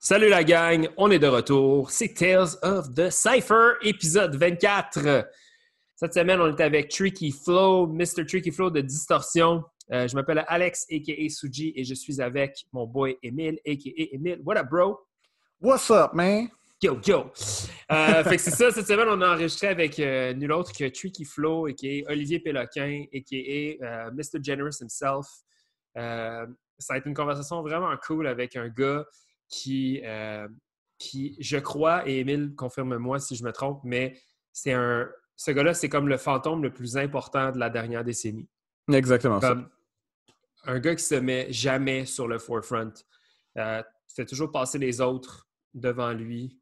Salut la gang, on est de retour. C'est Tales of the Cypher, épisode 24. Cette semaine, on est avec Tricky Flow, Mr. Tricky Flow de Distorsion. Euh, je m'appelle Alex, a.k.a. Suji, et je suis avec mon boy Emile, a.k.a. Emile. What up, bro? What's up, man? Yo, yo! Euh, fait que c'est ça, cette semaine, on a enregistré avec euh, nul autre que Tricky Flow, a.k.a. Olivier Péloquin, a.k.a. Mr. Generous himself. ça a été une conversation vraiment cool avec un gars qui, qui je crois, et Emile, confirme-moi si je me trompe, mais c'est un... Ce gars-là, c'est comme le fantôme le plus important de la dernière décennie. Exactement ça un gars qui se met jamais sur le forefront. Euh, fait toujours passer les autres devant lui.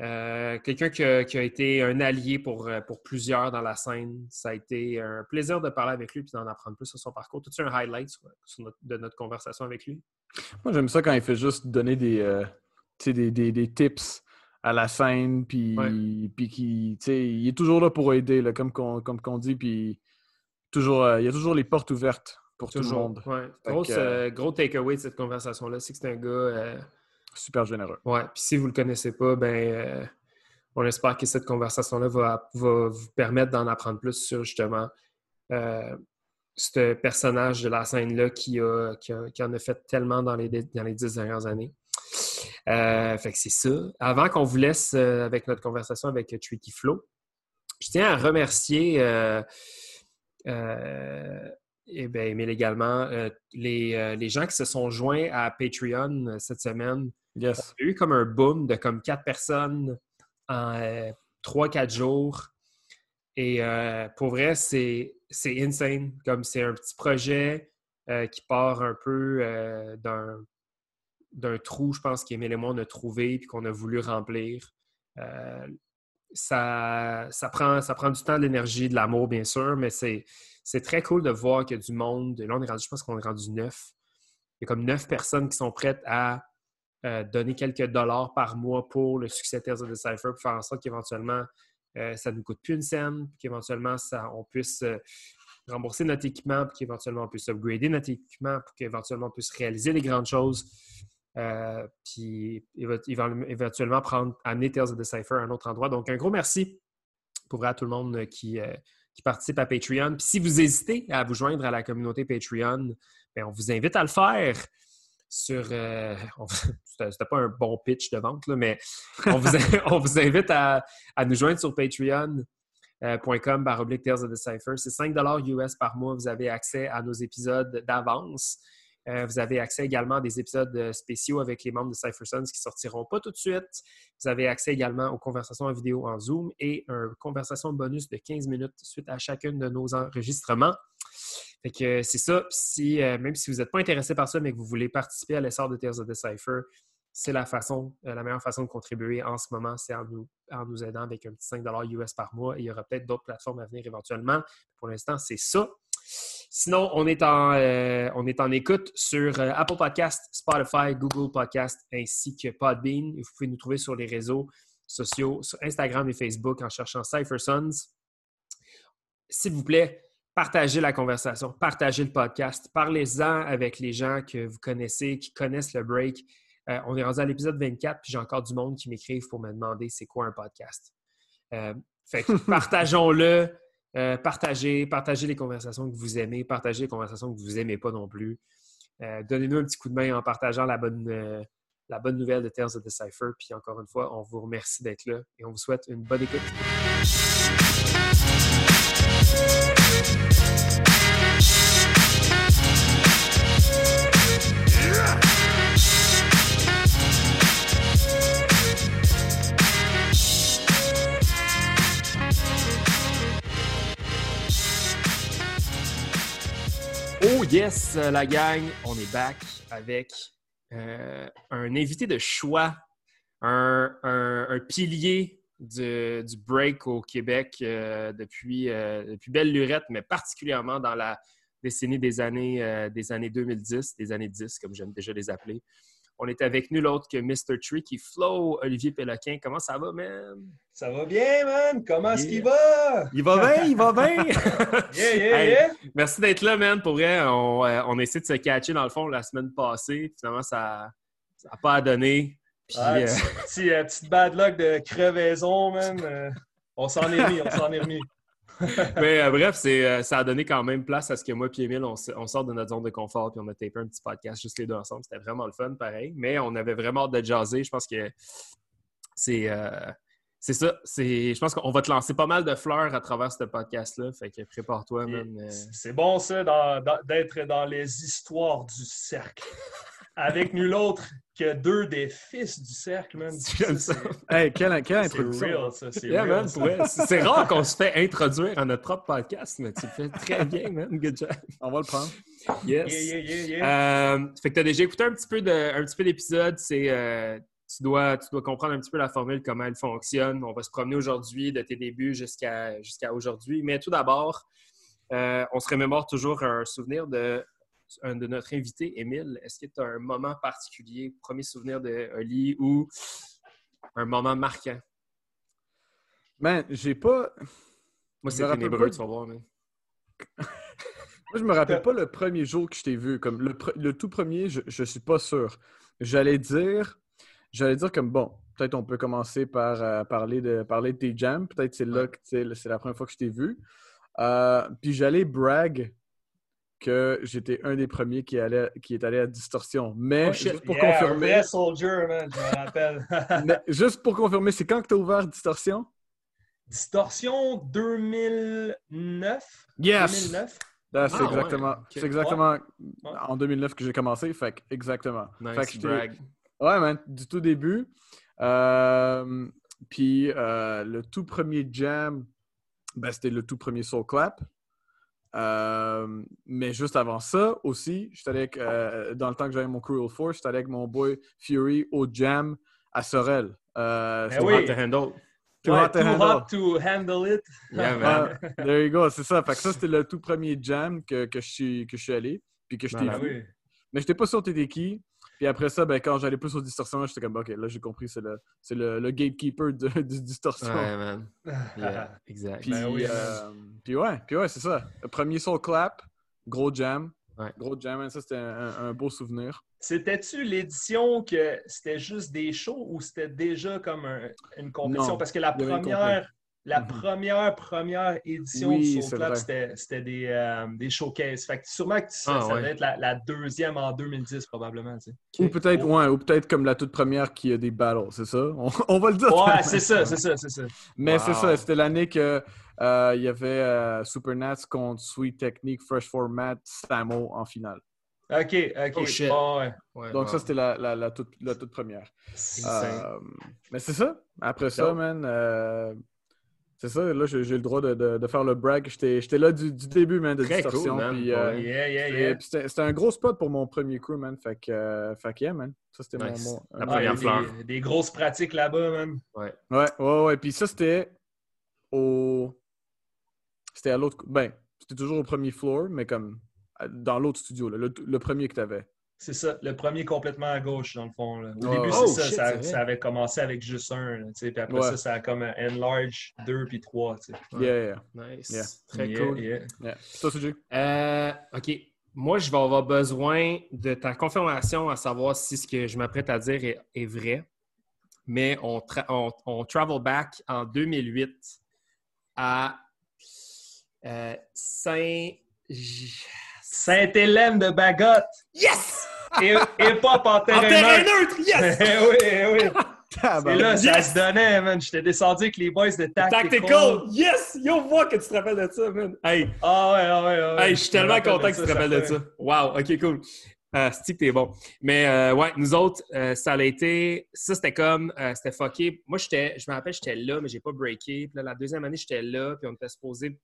Euh, quelqu'un qui, a été un allié pour, euh, pour plusieurs dans la scène. Ça a été un plaisir de parler avec lui et d'en apprendre plus sur son parcours. Tout un highlight de notre conversation avec lui? Moi, j'aime ça quand il fait juste donner des, euh, des, des, tips à la scène, puis, qui, il est toujours là pour aider, là, comme qu'on comme dit, puis toujours, il y a toujours les portes ouvertes pour tout le monde. Ouais. Euh, gros takeaway de cette conversation-là, c'est que c'est un gars. Euh, Super généreux. Ouais. Puis si vous ne le connaissez pas, ben euh, on espère que cette conversation-là va, vous permettre d'en apprendre plus sur justement ce personnage de la scène-là qui, a, qui, en a fait tellement dans les, dans les dix dernières années. fait que c'est ça. Avant qu'on vous laisse avec notre conversation avec Tricky Flow, je tiens à remercier et eh bien, mais également euh, les, euh, les, gens qui se sont joints à Patreon euh, cette semaine. Yes. Il y a eu comme un boom de comme quatre personnes en trois, quatre jours. Et pour vrai, c'est insane. Comme c'est un petit projet qui part un peu d'un trou, je pense, qu'Emile et moi, on a trouvé et qu'on a voulu remplir. ça, ça, prend, ça prend du temps, de l'énergie, de l'amour, bien sûr, mais c'est c'est très cool de voir qu'il y a du monde. Là, on est rendu, je pense qu'on est rendu neuf. Il y a comme neuf personnes qui sont prêtes à euh, donner quelques dollars par mois pour le succès de of Decipher pour faire en sorte qu'éventuellement, euh, ça ne nous coûte plus une scène, qu'éventuellement, on puisse euh, rembourser notre équipement, puis qu'éventuellement, on puisse upgrader notre équipement, pour qu'éventuellement, on puisse réaliser des grandes choses. puis éventuellement prendre, amener Tales of Decipher à un autre endroit. Donc, un gros merci pour tout le monde qui, qui participent à Patreon. Puis si vous hésitez à vous joindre à la communauté Patreon, bien, on vous invite à le faire sur. Euh, C'était pas un bon pitch de vente, mais on vous, invite à, nous joindre sur patreon.com euh, baroblique of the Cypher. C'est 5 US par mois. Vous avez accès à nos épisodes d'avance. Euh, vous avez accès également à des épisodes spéciaux avec les membres de Cypher Sons qui sortiront pas tout de suite. Vous avez accès également aux conversations en vidéo en Zoom et une conversation bonus de 15 minutes suite à chacun de nos enregistrements. Fait que c'est ça. Euh, même si vous n'êtes pas intéressé par ça, mais que vous voulez participer à l'essor de Tales of Decipher, c'est la façon, la meilleure façon de contribuer en ce moment, c'est en nous, en nous aidant avec un petit 5 US par mois. il y aura peut-être d'autres plateformes à venir éventuellement. Pour l'instant, c'est ça. Sinon, on est en, euh, on est en écoute sur euh, Apple Podcast, Spotify, Google Podcast ainsi que Podbean. Vous pouvez nous trouver sur les réseaux sociaux, sur Instagram et Facebook en cherchant Cypher Sons. S'il vous plaît, partagez la conversation, partagez le podcast, parlez-en avec les gens que vous connaissez, qui connaissent le break. Euh, on est rendu à l'épisode 24, puis j'ai encore du monde qui m'écrivent pour me demander c'est quoi un podcast. fait que partageons-le. Euh, partagez, partagez les conversations que vous aimez, partagez les conversations que vous n'aimez pas non plus. Euh, donnez-nous un petit coup de main en partageant la bonne, euh, la bonne nouvelle de Tales of the Cypher. Puis encore une fois, on vous remercie d'être là et on vous souhaite une bonne écoute. Oh yes, la gang, on est back avec euh, un invité de choix, un, pilier du, break au Québec euh, depuis, euh, depuis belle lurette, mais particulièrement dans la décennie des années, des années 2010, des années 10, comme j'aime déjà les appeler. On est avec nul autre que Mr. Tricky Flow, Olivier Péloquin. Comment ça va, man? Ça va bien, man. Comment est-ce qu'il va? Il va bien, il va bien. yeah, yeah, yeah. Merci d'être là, man. Pour vrai, on, euh, on, a essayé de se catcher dans le fond la semaine passée. Finalement, ça n'a pas à donner. Puis, Ah, euh, petit- petit, euh, petite bad luck de crevaison, man. On s'en est remis, on s'en est remis. mais euh, bref, c'est, euh, ça a donné quand même place à ce que moi et Emile, on, on sort de notre zone de confort puis on a tapé un petit podcast juste les deux ensemble. C'était vraiment le fun, pareil. Mais on avait vraiment hâte de jaser. Je pense que c'est, euh, c'est ça. C'est, je pense qu'on va te lancer pas mal de fleurs à travers ce podcast-là. Fait que prépare-toi, euh. C'est bon, ça, dans- dans- d'être dans les histoires du cercle. Avec nul autre que deux des fils du cercle, man. J'aime ça. Hey, quelle, quelle C'est introduction! real, ça. C'est Yeah, real, ça. c'est rare qu'on se fait introduire à notre propre podcast, mais tu le fais très bien, man. Good job. On va le prendre. Yes. Yeah, yeah, yeah, yeah. Euh, fait que tu as déjà écouté un petit peu de, un petit peu d'épisode. C'est, euh, tu, dois, tu dois comprendre un petit peu la formule, comment elle fonctionne. On va se promener aujourd'hui de tes débuts jusqu'à, jusqu'à aujourd'hui. Mais tout d'abord, euh, on se remémore toujours un souvenir de, un de notre invité, Émile. Est-ce que tu as un moment particulier, premier souvenir de Oli ou un moment marquant? Man, j'ai pas. Moi, c'est ténébreux, pas tu vas voir. man. Moi, je me rappelle pas le premier jour que je t'ai vu. Comme le, pre- le tout premier, je, je suis pas sûr. J'allais dire, j'allais dire comme bon, peut-être on peut commencer par euh, parler de parler de tes jams. Peut-être c'est là que c'est la première fois que je t'ai vu. Euh, puis j'allais brag que j'étais un des premiers qui allait qui est allé à Distorsion. Mais Oh, juste pour Yeah, confirmer, vrai soldier, man, je me rappelle. mais juste pour confirmer, c'est quand que tu as ouvert Distorsion? Distorsion 2009. Yes! 2009. Là, c'est Ah, exactement, c'est exactement Ouais. en 2009 que j'ai commencé. Fait que exactement. Fait que Nice j'étais- brag. Ouais, man, du tout début. Euh, puis euh, le tout premier jam, ben, c'était le tout premier Soul Clap. Euh, mais juste avant ça aussi, j'étais avec, euh, dans le temps que j'avais mon Cruel Force, j'étais avec mon boy Fury au jam à Sorel. Euh, Ben c'était oui. Hot to handle. Too Ouais, hot to too handle. hot to handle it. Yeah, man. Ah, there you go, c'est ça. Fait que ça, c'était le tout premier jam que, que, je, suis, que je suis allé, puis que je t'ai Malade. Ben vu. oui. Mais j'étais pas sûr t'étais qui. Puis après ça, ben, quand j'allais plus aux distorsions, j'étais comme, OK, là, j'ai compris, c'est le, c'est le, le gatekeeper de, du distorsion. Ouais, man. Yeah, exact. Puis, Ben oui, euh, puis ouais, puis ouais, c'est ça. Le premier soul clap, gros jam. Ouais. Gros jam, hein, ça, c'était un, un beau souvenir. C'était-tu l'édition que c'était juste des shows ou c'était déjà comme un- une compétition? Non, Parce que la première, la Mhm. première, première édition Oui, du Soul vrai. c'était c'était des, euh, des showcases. Fait que sûrement que ça, Ah, ça ouais. devait être la, la deuxième en 2010, probablement. tu sais. Ou peut-être, ouais, ou peut-être comme la toute première qui a des battles, c'est ça? On, on va le dire. Ouais, c'est ça, c'est ça, c'est ça. Mais c'est ça, c'était l'année que euh, il y avait euh, Super Nats contre Sweet Technique, Fresh Format, Samo en finale. OK, OK. Oh, shit. Ouais. Ouais, Donc ça, c'était la, la, la toute, la toute première. Euh, mais c'est ça. Après ça, man, euh, c'est ça. Là, j'ai le droit de, de- de faire le brag. J'étais j'étais là du, du début, man, de Très cool, Distorsion. man, puis, euh, vrai. Yeah, yeah, c'était- yeah. un gros spot pour mon premier crew, man. Fait que, euh, fait que, yeah, man. Ça, c'était mon- Nice. mon, La Ah, première fleur. des, des grosses pratiques là-bas, man. Ouais, ouais, ouais. Puis ça, c'était au. C'était à l'autre. Ben, c'était toujours au premier floor, mais comme dans l'autre studio, là, le, le premier que tu avais. C'est ça, le premier complètement à gauche, dans le fond. là. Au Ouais, début, ouais. c'est Oh, ça, shit, ça, avait commencé avec juste un. là, puis après Ouais. ça, ça a comme un enlarge, deux, puis trois. Ouais. Yeah, yeah, Nice. Yeah. Très Yeah, cool. yeah. Toi? Euh, OK. Moi, je vais avoir besoin de ta confirmation à savoir si ce que je m'apprête à dire est, est vrai. Mais on, tra- on, on travel back en 2008 à euh, Saint... Sainte-Hélène de Bagotte! Yes! Et, et pas en En terrain terrain neutre. neutre! Yes! Eh oui, eh oui. Et là, ça Yes! se donnait, man. J'étais descendu avec les boys de Tactical. Tactical! Yes! Yo, vois que tu te rappelles de ça, man. Hey, Ah ouais, ah ouais, ah ouais. Hey, je suis tellement content que tu te rappelles de ça. Wow, ok, cool. Euh, c'est que t'es bon. Mais euh, ouais, nous autres, euh, ça a été. Ça, c'était comme. euh, c'était fucké. Moi, j'étais. Je me rappelle, j'étais là, mais j'ai pas breaké. Puis là, la deuxième année, j'étais là, puis on était supposé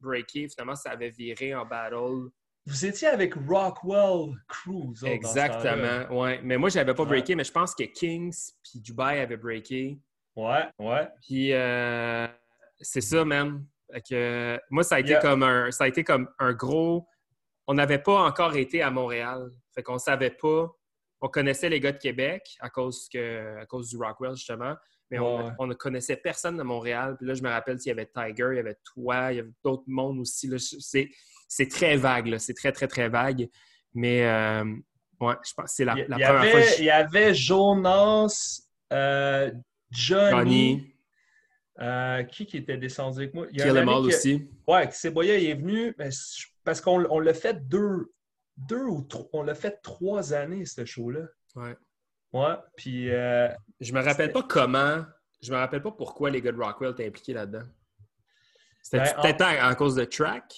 breaker. Finalement, ça avait viré en battle. Vous étiez avec Rockwell temps-là. Exactement. Ouais. Mais moi, j'avais pas Ouais. breaké, mais je pense que Kings puis Dubai avaient breaké. Ouais, ouais. Puis euh, c'est ça, man. Que, moi, ça a été Yeah. comme un, ça a été comme un gros. On n'avait pas encore été à Montréal. Fait qu'on savait pas. On connaissait les gars de Québec à cause, que, à cause du Rockwell, justement. Mais on, Ouais. on ne connaissait personne de Montréal. Puis là, je me rappelle s'il y avait Tiger, il y avait toi, il y avait d'autres mondes aussi. là. C'est, très vague, là. C'est très, très, très vague. Mais euh, ouais, je pense que c'est la, Il y, la il y première avait, fois je- il y avait Jonas, euh, Johnny. Johnny, Euh, qui qui était descendu avec moi? Il y a Kill que- aussi. Ouais, Seboya, il est venu mais parce qu'on on l'a fait deux, deux ou trois. On l'a fait trois années, ce show-là. Ouais. Ouais, puis euh, Je me rappelle pas comment, je me rappelle pas pourquoi les gars de Rockwell étaient impliqués là-dedans. C'était Ben, en- peut-être à, à cause de track?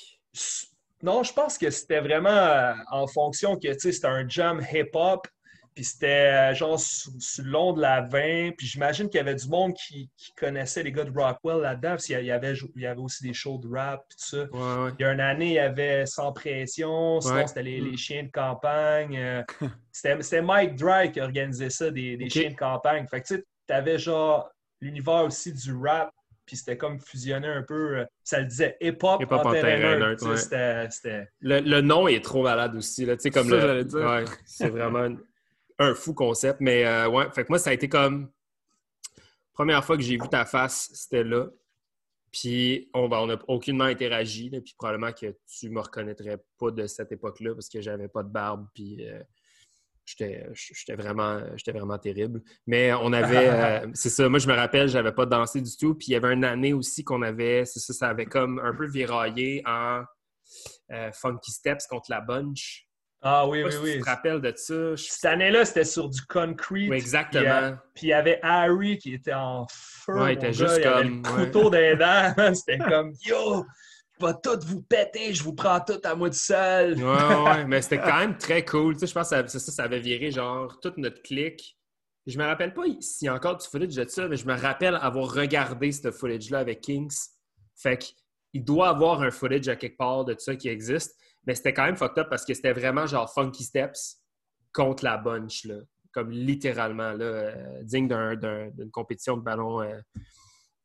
Non, je pense que c'était vraiment euh, en fonction que tu sais, c'était un jam hip-hop, puis c'était euh, genre sur, sur le long de la 20, puis j'imagine qu'il y avait du monde qui, qui connaissait les gars de Rockwell là-dedans, parce qu'il y a- il y avait, il y avait aussi des shows de rap, puis tout ça. Ouais, ouais. Il y a une année, il y avait Sans Pression, sinon Ouais. c'était les, Mm. les chiens de campagne. euh, c'était c'était Mike Dry qui organisait ça, des, chiens de campagne. Fait que tu sais, t'avais genre l'univers aussi du rap, puis c'était comme fusionné un peu. euh, ça le disait hip-hop Hip-hop en en terrain terrain neutre. neutre, tu sais, ouais. C'était- C'était... Le, le nom est trop malade aussi. Là, tu sais, comme Ça, le- j'allais dire. ouais, c'est vraiment un- un fou concept. Mais euh, ouais, fait que moi, ça a été comme. Première fois que j'ai vu ta face, c'était là. Puis on ben, on n'a aucunement interagi. là, puis probablement que tu me reconnaîtrais pas de cette époque-là parce que j'avais pas de barbe. Puis euh, j'étais vraiment, vraiment terrible. Mais on avait. euh, c'est ça, moi je me rappelle, j'avais pas dansé du tout. Puis il y avait une année aussi qu'on avait. C'est ça, ça avait comme un peu viraillé en euh, Funky Steps contre la Bunch. Ah oui, oui, si oui. Tu te rappelles de ça? Je- Cette année-là, c'était sur du concrete. Oui, exactement. Puis il y avait Harry qui était en feu. Ouais, il était gars, juste il avait comme- le ouais. couteau dents. man. C'était comme Yo, je vais tout vous péter, je vous prends tout à moi tout seul. Ouais, ouais, mais c'était quand même très cool. Tu sais, je pense que ça, ça, avait viré genre toute notre clique. Je me rappelle pas s'il y a encore du footage de ça, mais je me rappelle avoir regardé ce footage-là avec Kings. Fait qu'il doit avoir un footage à quelque part de ça qui existe. Mais c'était quand même fucked up parce que c'était vraiment genre Funky Steps contre la bunch, là. Comme littéralement, là, euh, digne d'un- d'un- d'une compétition de ballon. euh,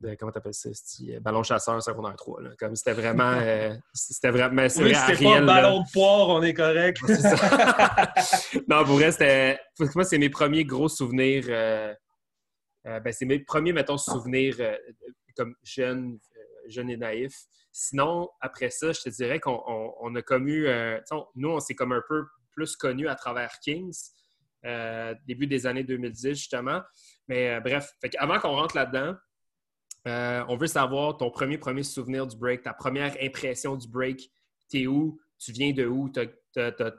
de, comment t'appelles ça? euh, Ballon chasseur secondaire 3. Là. Comme c'était vraiment. euh, c'était vraiment. mais c'est Oui, c'était pas ballon de poire, on est correct. Non, pour vrai, c'était. Moi, c'est mes premiers gros souvenirs. euh, euh, ben, c'est mes premiers, mettons, souvenirs comme jeune, jeune et naïf. Sinon, après ça, je te dirais qu'on on- on a on- nous, on s'est comme un peu plus connus à travers Kings, début des années 2010, justement. Mais bref, fait avant qu'on rentre là-dedans, euh, on veut savoir ton premier, premier souvenir du break, ta première impression du break. T'es où? Tu viens de où? T'as- t'as- t'as-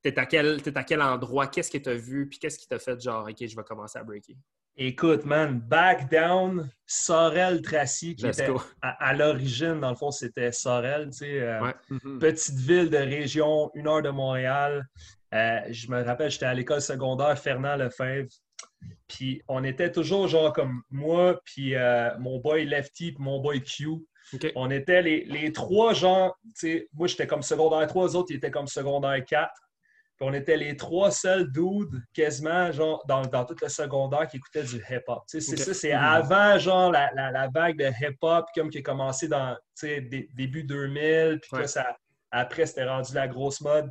T'es à, quel, t'es à quel endroit? Qu'est-ce que tu as vu? Puis qu'est-ce qui t'a fait genre, OK, je vais commencer à breaker? Écoute, man, back down, Sorel Tracy, qui Let's était go. à, à l'origine, dans le fond, c'était Sorel, tu sais. euh, Ouais. Mhm. petite ville de région, une heure de Montréal. Euh, je me rappelle, j'étais à l'école secondaire Fernand Lefebvre. Puis on était toujours genre comme moi, puis euh, mon boy Lefty, puis mon boy Q. On était les, les trois gens, moi j'étais comme secondaire 3, les autres ils étaient comme secondaire 4. Puis on était les trois seuls dudes, quasiment, genre, dans, dans tout le secondaire qui écoutaient du hip-hop. C'est ça, c'est Mhm. avant, genre, la, la, la vague de hip-hop, comme qui a commencé dans, dé- début 2000, puis que ça, après, c'était rendu la grosse mode.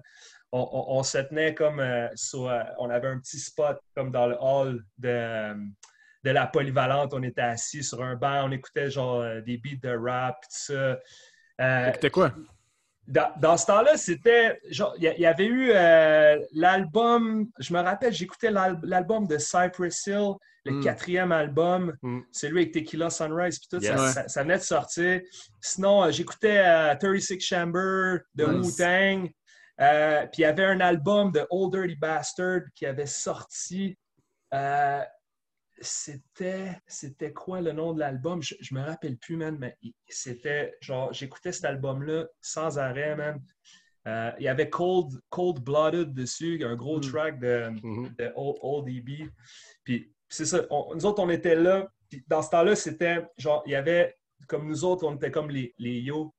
On, on- on se tenait comme euh, sur, euh, on avait un petit spot comme dans le hall de, euh, de la polyvalente. On était assis sur un banc, on écoutait genre des beats de rap, tout ça. Euh, C'était quoi? dans, dans ce temps-là, c'était il y, avait eu l'album, je me rappelle, j'écoutais l'al- l'album de Cypress Hill, le Mm. quatrième album, Mm. celui avec Tequila Sunrise, puis tout, ça, Ouais. ça- ça venait de sortir. Sinon, j'écoutais euh, 36 Chamber de Nice. Wu-Tang, Euh, puis il y avait un album de Old Dirty Bastard qui avait sorti. euh, c'était c'était quoi le nom de l'album? Je, je me rappelle plus, man, mais c'était genre, j'écoutais cet album-là sans arrêt, man. Euh, il y avait Cold, Cold Blooded dessus, un gros Mm. track de, de Old, Old EB. Puis c'est ça, on- nous autres, on était là. Puis dans ce temps-là, c'était genre, il y avait, comme nous autres, on était comme les, les yo.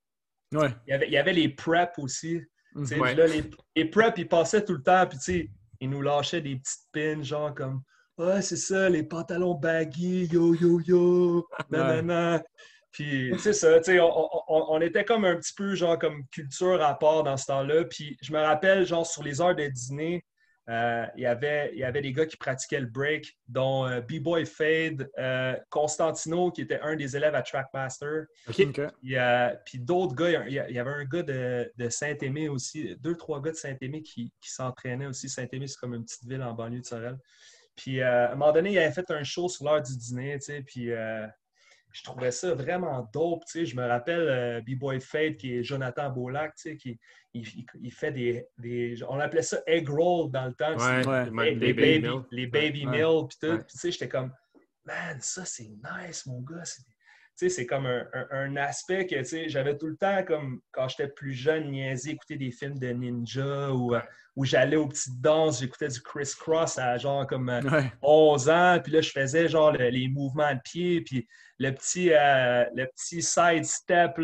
Ouais. Il y avait, il y avait les prep aussi. Tu. Ouais. là, les, les prep, ils passaient tout le temps, puis tu ils nous lâchaient des petites pins, genre comme Ouais, c'est ça, les pantalons baggy, yo, yo, yo, nanana. Puis, c'est ça, tu sais, on, on- on- on était comme un petit peu, genre, comme culture à part dans ce temps-là. Puis, je me rappelle, genre, sur les heures de dîner, euh, il y avait- il y avait des gars qui pratiquaient le break, dont euh, B-Boy Fade, euh, Constantino, qui était un des élèves à Trackmaster. OK. OK. Il y a- Puis d'autres gars, il y, a- il y avait un gars de, de Saint-Aimé aussi, deux, trois gars de Saint-Aimé qui, qui s'entraînaient aussi. Saint-Aimé, c'est comme une petite ville en banlieue de Sorel. Puis euh, à un moment donné, il avait fait un show sur l'heure du dîner, tu sais, puis euh, je trouvais ça vraiment dope, tu sais. Je me rappelle euh, B-Boy Fate, qui est Jonathan Beaulac, tu sais, qui il, fait des, des, On appelait ça egg roll dans le temps. Ouais, les, baby, les baby meals, puis tout. Puis tu sais, j'étais comme, man, ça c'est nice, mon gars c'est comme un, aspect que j'avais tout le temps, comme quand j'étais plus jeune, niaisé, écouter des films de ninja ou euh, où j'allais aux petites danses, j'écoutais du Criss Cross à genre comme 11 euh, ans, puis là, je faisais genre les mouvements de pied, puis le petit, euh, le petit side step,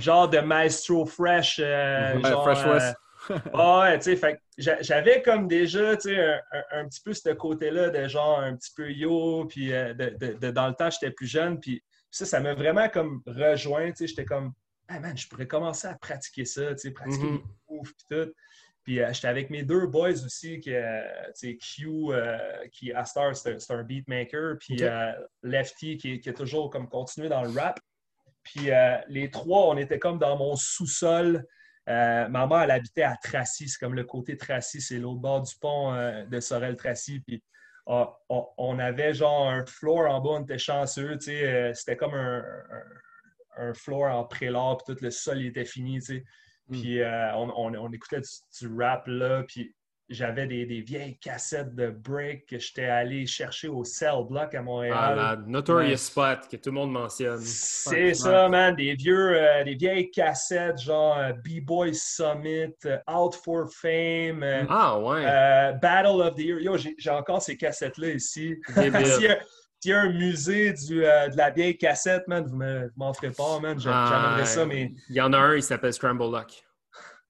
genre de Maestro Fresh. genre, Fresh West. ouais, tu sais, j'avais comme déjà, tu sais, un, petit peu ce côté-là de genre un petit peu yo, puis de, dans le temps, j'étais plus jeune, puis ça, ça m'a vraiment comme rejoint. J'étais comme, ah man, je pourrais commencer à pratiquer ça, pratiquer mm -hmm. tout. Puis euh, j'étais avec mes deux boys aussi, qui, euh, Q, euh, qui à Star, c'est un, beatmaker, puis Lefty, qui, a toujours comme continué dans le rap. Puis les trois, on était comme dans mon sous-sol. ma mère, elle habitait à Tracy, c'est comme le côté Tracy, c'est l'autre bord du pont de Sorel-Tracy. Puis ah, on, avait genre un floor en bas, on était chanceux, euh, c'était comme un, un, floor en prélat, puis tout le sol était fini, hmm. Puis euh, on, écoutait du, rap là, puis j'avais des, vieilles cassettes de break que j'étais allé chercher au Cell Block à Montréal. Ah, la Notorious Spot que tout le monde mentionne. C'est ça, man. Des, vieux, euh, des vieilles cassettes genre euh, B-Boy Summit, Out for Fame, ah, ouais. Battle of the Year. Yo, j'ai encore ces cassettes-là ici. S'il y a un musée du, de la vieille cassette, man, vous m'en ferez pas, man. J'aimerais ça, mais... Il y en a un, il s'appelle Scramble Lock.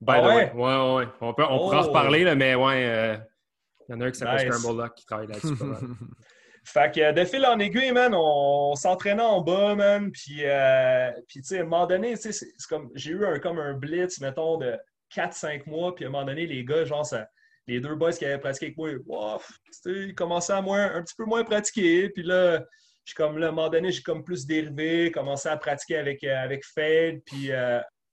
By ah ouais? Ouais, ouais. On, peut, on pourra en oh! reparler, là, mais ouais, euh, il y en a un qui s'appelle nice. Scramble Lock qui travaille là-dessus. fait que de fil en aiguille, man, on, s'entraînait en bas, man. Puis, euh, puis tu sais, à un moment donné, tu sais, c'est comme, j'ai eu un, comme un blitz, mettons, de 4-5 mois. Puis à un moment donné, les gars, genre, ça, les deux boys qui avaient pratiqué avec moi, wow, ils commençaient à moins, un petit peu moins pratiquer. Puis là, je comme là, à un moment donné, j'ai comme plus dérivé, commencé à pratiquer avec, euh, avec Fade. Puis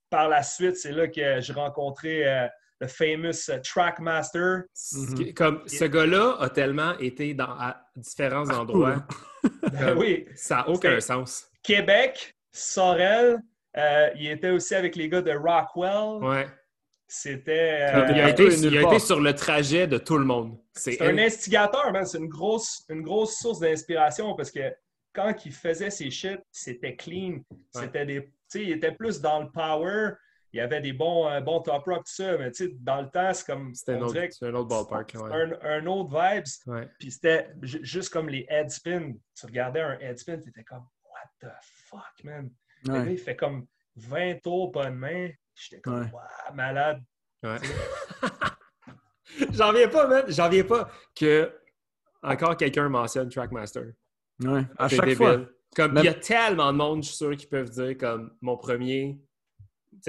par la suite, c'est là que j'ai rencontré euh, le famous euh, Trackmaster. Mhm. Comme ce gars-là a tellement été dans, à différents endroits. Ben oui. Ça n'a aucun sens. Québec, Sorel, euh, il était aussi avec les gars de Rockwell. Ouais. C'était. il, a été, sur le trajet de tout le monde. C'est un instigateur, man. C'est une grosse, une grosse source d'inspiration parce que quand il faisait ses shit, c'était clean. C'était des il était plus dans le power. Il y avait des bons, euh, bons top rock, tout ça, mais dans le temps, c'est comme. C'était un, autre ballpark. Un, autre vibes. Puis c'était juste comme les headspins. Tu regardais un headspin, tu étais comme, What the fuck, man? il fait comme 20 tours, pas de main. J'étais comme, wow, malade. J'en viens pas, man. J'en viens pas que encore quelqu'un mentionne Trackmaster. Ouais, à chaque fois. Comme il y a tellement de monde, je suis sûr, qui peuvent dire comme mon premier,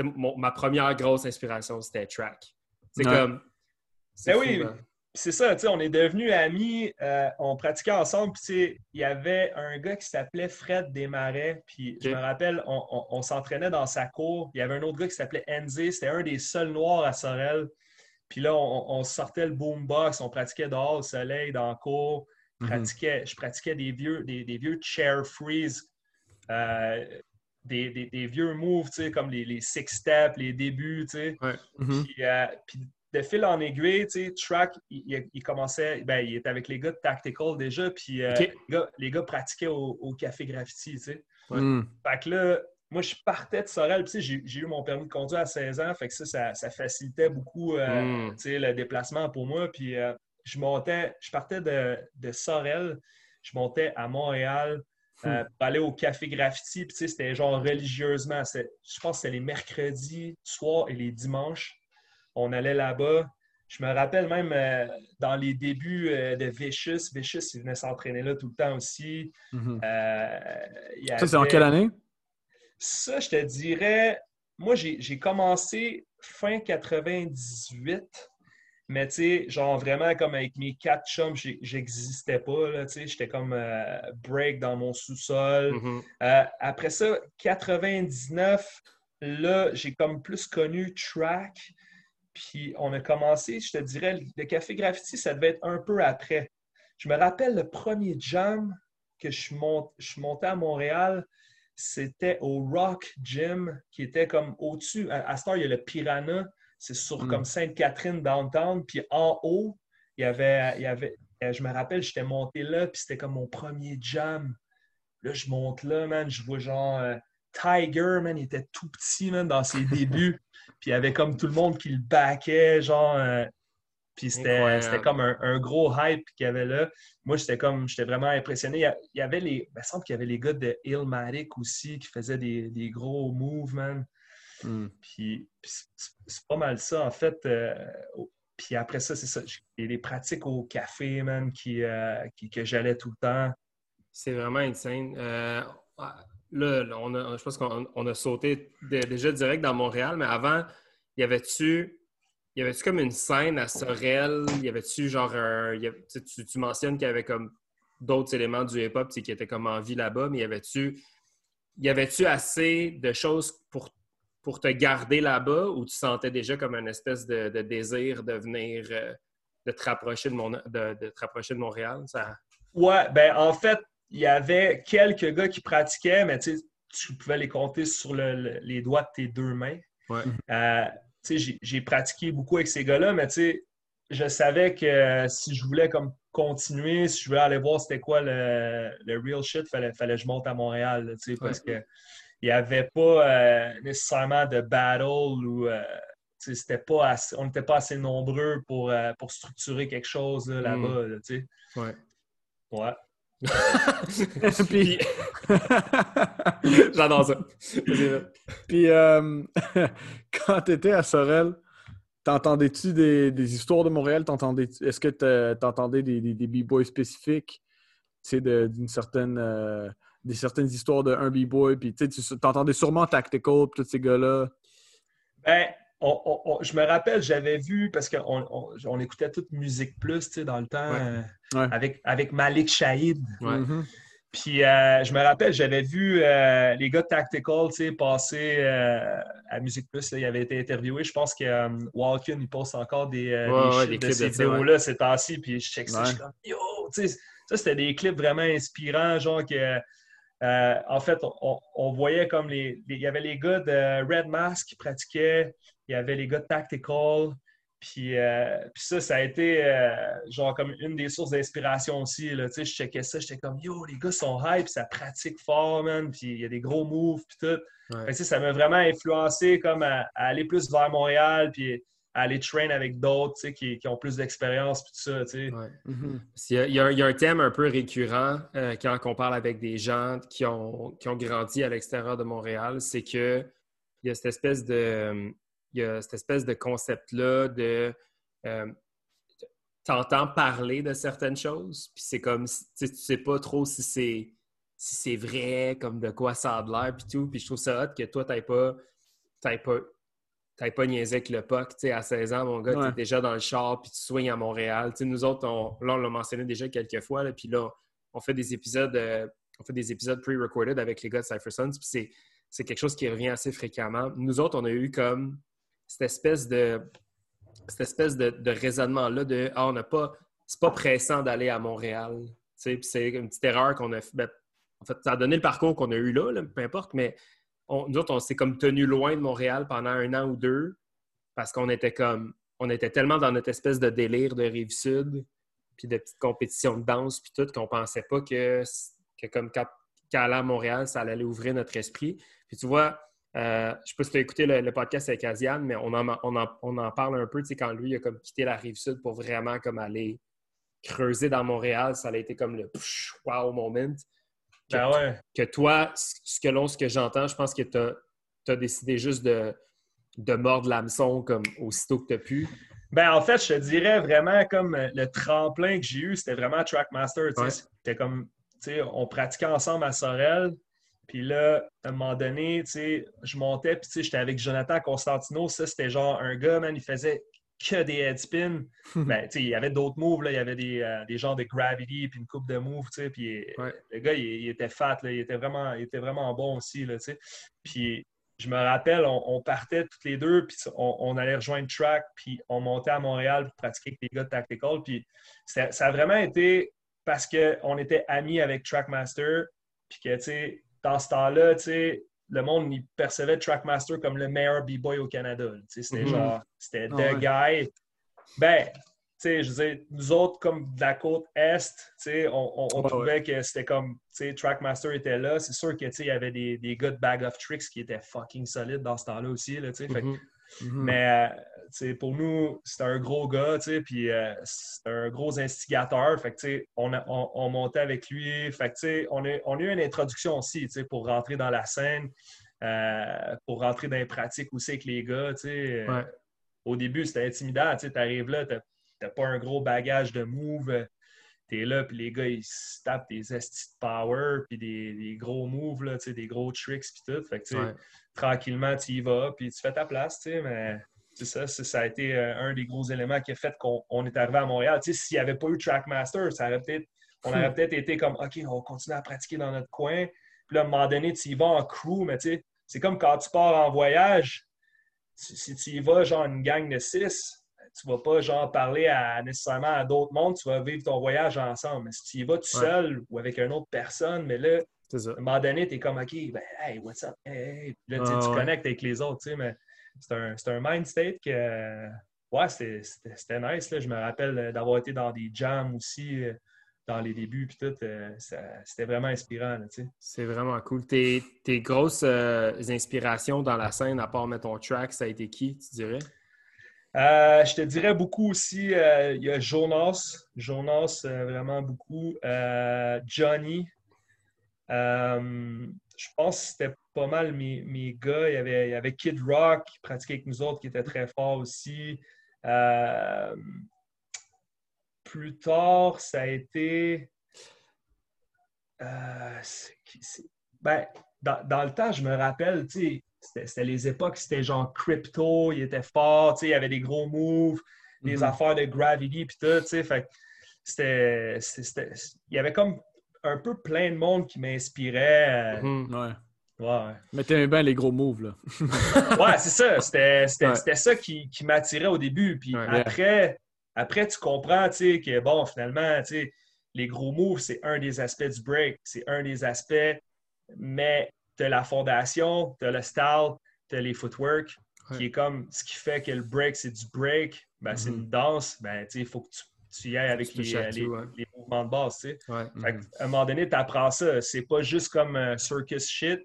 ma première grosse inspiration, c'était track. C'est comme. Ben oui, c'est ça, tu sais, on est devenus amis, euh, on pratiquait ensemble, puis il y avait un gars qui s'appelait Fred Desmarais, puis je me rappelle, on, s'entraînait dans sa cour. Il y avait un autre gars qui s'appelait Enzi, c'était un des seuls noirs à Sorel. Puis là, on, sortait le boombox, on pratiquait dehors au soleil, dans la cour. Mhm. Je pratiquais des vieux, des, vieux chair freeze, euh, des, vieux moves, comme les, six steps, les débuts, mhm. euh, puis, de fil en aiguille, Track, il, commençait, ben, il était avec les gars de Tactical déjà, puis euh, les, gars, pratiquaient au, Café Graffiti, mhm. Fait que là, moi, je partais de Sorel, puis j'ai eu mon permis de conduire à 16 ans, fait que ça, ça, facilitait beaucoup le déplacement pour moi, puis je montais, je partais de, Sorel, je montais à Montréal euh, hmm. pour aller au Café Graffiti. Puis, c'était genre religieusement. Je pense que c'était les mercredis soirs et les dimanches. On allait là-bas. Je me rappelle même euh, dans les débuts euh, de Vicious. Vicious, il venait s'entraîner là tout le temps aussi. Mhm. Ça, c'est en quelle année? Ça, je te dirais, moi, j'ai commencé fin 98. Mais tu sais, genre vraiment comme avec mes quatre chums, j'existais pas. Tu sais, j'étais comme euh, break dans mon sous-sol. Euh, après ça, 99, là, j'ai comme plus connu track. Puis on a commencé, je te dirais, le café graffiti, ça devait être un peu après. je me rappelle le premier jam que je suis, monté à Montréal, c'était au Rock Gym, qui était comme au-dessus. À, ce il y a le Piranha, c'est sur hmm. comme Sainte-Catherine downtown. Puis en haut, il y avait, il y avait euh, je me rappelle, j'étais monté là, puis c'était comme mon premier jam. Là, je monte là, man, je vois genre euh, Tiger, man, il était tout petit, man, dans ses débuts. Puis il y avait comme tout le monde qui le backait, genre. Euh, puis c'était comme un, gros hype qu'il y avait là. Moi, j'étais comme, j'étais vraiment impressionné. Il y avait les, il me semble qu'il y avait les gars de Illmatic aussi qui faisaient des, gros moves, man. Hmm. Puis, c'est pas mal ça, en fait. Puis après ça, c'est ça. J'ai des pratiques au café, man, qui, euh, que j'allais tout le temps. C'est vraiment insane. Euh, là, on je pense qu'on a sauté déjà direct dans Montréal, mais avant, y avait-tu y avait-tu comme une scène à Sorel? Y avait-tu genre un. tu, mentionnes qu'il y avait comme d'autres éléments du hip-hop qui étaient comme en vie là-bas, mais y avait-tu assez de choses pour te garder là-bas ou tu sentais déjà comme une espèce de, désir de venir, euh, de, te rapprocher de, te rapprocher de Montréal? Ça... Ben en fait, il y avait quelques gars qui pratiquaient, mais tu pouvais les compter sur les doigts de tes deux mains. Ouais. Euh, j'ai pratiqué beaucoup avec ces gars-là, mais je savais que si je voulais comme continuer, si je voulais aller voir c'était quoi le, real shit, il fallait, fallait que je monte à Montréal, parce que il n'y avait pas euh, nécessairement de battle ou euh, c'était pas on n'était pas assez nombreux pour, euh, pour structurer quelque chose là-bas. Hmm. ouais. Ouais. Puis... J'adore ça. Puis quand tu étais à Sorel, t'entendais-tu des, des, histoires de Montréal? Est-ce que tu entendais des, des, des b-boys spécifiques? D'une certaine des certaines histoires de un B-boy, puis tu entendais sûrement Tactical, tous ces gars-là. Ben, je me rappelle, j'avais vu, parce qu'on on, écoutait toute Musique Plus, dans le temps, euh, Avec, avec Malik Shahid. Mm-hmm. Puis euh, je me rappelle, j'avais vu euh, les gars de Tactical passer à Musique Plus. Là, ils avaient été interviewés. Je pense que Walken, il poste encore des, des, de ces vidéos-là ces temps-ci. Puis je check ça, je suis comme, yo, tu sais, ça, c'était des clips vraiment inspirants, genre que euh, en fait, on, voyait comme les, Il y avait les gars de Red Mask qui pratiquaient, il y avait les gars de Tactical. Puis, euh, puis ça, ça a été euh, genre comme une des sources d'inspiration aussi. Là. Je checkais ça, j'étais comme Yo, les gars sont hype, ça pratique fort, man. Puis il y a des gros moves, puis tout. ça m'a vraiment influencé comme à, aller plus vers Montréal, puis aller train avec d'autres qui, qui, ont plus d'expérience puis tout ça. Mm-hmm. il, y a, un thème un peu récurrent euh, quand on parle avec des gens qui ont, qui ont grandi à l'extérieur de Montréal, c'est que il y a cette espèce de il y a cette espèce de concept-là de euh, t'entends parler de certaines choses, puis c'est comme tu sais pas trop si c'est si c'est vrai, comme de quoi ça a l'air, puis tout. Puis je trouve ça hot que toi, tu pas, pas t'avais pas niaisé avec le tu sais, à 16 ans, mon gars, tu es déjà dans le char, puis tu swings à Montréal. Tu sais, nous autres, on, là, on l'a mentionné déjà quelques fois, là, puis là, on fait des épisodes, euh, on fait des épisodes pre-recorded avec les gars de Cypher Sons, puis c'est quelque chose qui revient assez fréquemment. Nous autres, on a eu comme cette espèce de cette espèce de, raisonnement-là de Ah, on n'a pas. C'est pas pressant d'aller à Montréal. C'est une petite erreur qu'on a fait. Ben, en fait, ça a donné le parcours qu'on a eu là, peu importe, mais nous autres, on s'est comme tenu loin de Montréal pendant un an ou deux parce qu'on était comme, on était tellement dans notre espèce de délire de rive sud, puis de petites compétitions de danse, puis tout, qu'on pensait pas que, que comme quand, quand à Montréal, ça allait ouvrir notre esprit. Puis tu vois, euh, je sais pas si tu as écouté le, podcast avec Asiane, mais on en, on en, parle un peu, tu sais, quand lui, il a comme quitté la rive sud pour vraiment comme aller creuser dans Montréal, ça a été comme le wow moment. Que, ben que toi, selon ce que j'entends, je pense que tu as, décidé juste de, de mordre l'hameçon comme aussitôt que tu as pu. Ben, en fait, je te dirais vraiment comme le tremplin que j'ai eu, c'était vraiment Trackmaster. C'était comme, tu sais, on pratiquait ensemble à Sorel. Puis là, à un moment donné, tu sais, je montais, puis tu sais, j'étais avec Jonathan Constantino. Ça, c'était genre un gars, man, il faisait que des headspins. ben, il y avait d'autres moves, là. il y avait des, euh, des genres de gravity, puis une coupe de moves, puis le gars, il, était fat, là. il, était vraiment, il était vraiment bon aussi, là, Puis je me rappelle, on, partait toutes les deux, puis on, allait rejoindre track, puis on montait à Montréal pour pratiquer avec les gars de Tactical, puis ça, a vraiment été parce qu'on était amis avec Trackmaster, puis que, tu sais, dans ce temps-là, le monde il percevait Trackmaster comme le meilleur b-boy au Canada. C'était mhm. genre, c'était ah the guy. Ben, je veux nous autres, comme de la côte Est, sais, on, trouvait que c'était comme, Trackmaster était là. C'est sûr que, tu sais, il y avait des, des gars de Bag of Tricks qui étaient fucking solides dans ce temps-là aussi, tu sais. Mhm. Mhm. Mais, euh, pour nous, c'était un gros gars, tu puis euh, c'était un gros instigateur. Fait que, tu on, on, montait avec lui. Fait que, tu on a, on a eu une introduction aussi, tu pour rentrer dans la scène, euh, pour rentrer dans les pratiques aussi avec les gars, tu. Au début, c'était intimidant, tu sais, t'arrives là, t'as pas un gros bagage de move t'es là, puis les gars, ils se tapent des estis de power, puis des, gros moves, là, des gros tricks, puis tout. Fait que, tranquillement, tu y vas, puis tu fais ta place, tu sais, mais c'est ça, ça a été euh, un des gros éléments qui a fait qu'on est arrivé à Montréal. Tu sais, s'il n'y avait pas eu Trackmaster, ça aurait peut-être, on aurait peut-être été comme, OK, on va continuer à pratiquer dans notre coin. Puis là, à un moment donné, tu y vas en crew, mais tu sais, c'est comme quand tu pars en voyage, si tu y vas, genre, une gang de six, tu ne vas pas genre parler à, nécessairement à d'autres mondes, tu vas vivre ton voyage ensemble. Mais si tu y vas tout seul ou avec une autre personne, mais là, à un moment donné, tu es comme OK, ben, hey, what's up? Hey, Là, tu ah, connectes avec les autres, tu sais, mais c'est un, un, mind state que ouais, c'était nice. Là. Je me rappelle d'avoir été dans des jams aussi euh, dans les débuts, puis tout, euh, c'était vraiment inspirant. C'est vraiment cool. Tes, tes grosses euh, inspirations dans la scène, à part mettre ton track, ça a été qui, tu dirais? Euh, je te dirais beaucoup aussi, euh, il y a Jonas, Jonas, euh, vraiment beaucoup. Johnny, je pense que c'était pas mal mes, gars. Il y, avait, il y, avait, Kid Rock qui pratiquait avec nous autres, qui était très fort aussi. plus tard, ça a été. Ben, dans, dans, le temps, je me rappelle, c'était les époques, c'était genre crypto, il était fort, il y avait des gros moves, des mhm. affaires de gravity, puis tout, tu sais. Fait c'était. Il y avait comme un peu plein de monde qui m'inspirait. Mhm. ouais. Ouais. Mais t'aimais bien les gros moves, là. ouais, c'est ça. C'était ça qui, qui m'attirait au début. Puis après, après, tu comprends, tu sais, que bon, finalement, tu sais, les gros moves, c'est un des aspects du break. C'est un des aspects, mais tu la fondation, tu le style, tu les footwork, qui est comme ce qui fait que le break, c'est du break, ben, c'est une mm-hmm. danse, ben, il faut que tu, y ailles avec les, les, mouvements de base. Mm-hmm. À un moment donné, tu apprends ça. C'est pas juste comme un circus shit,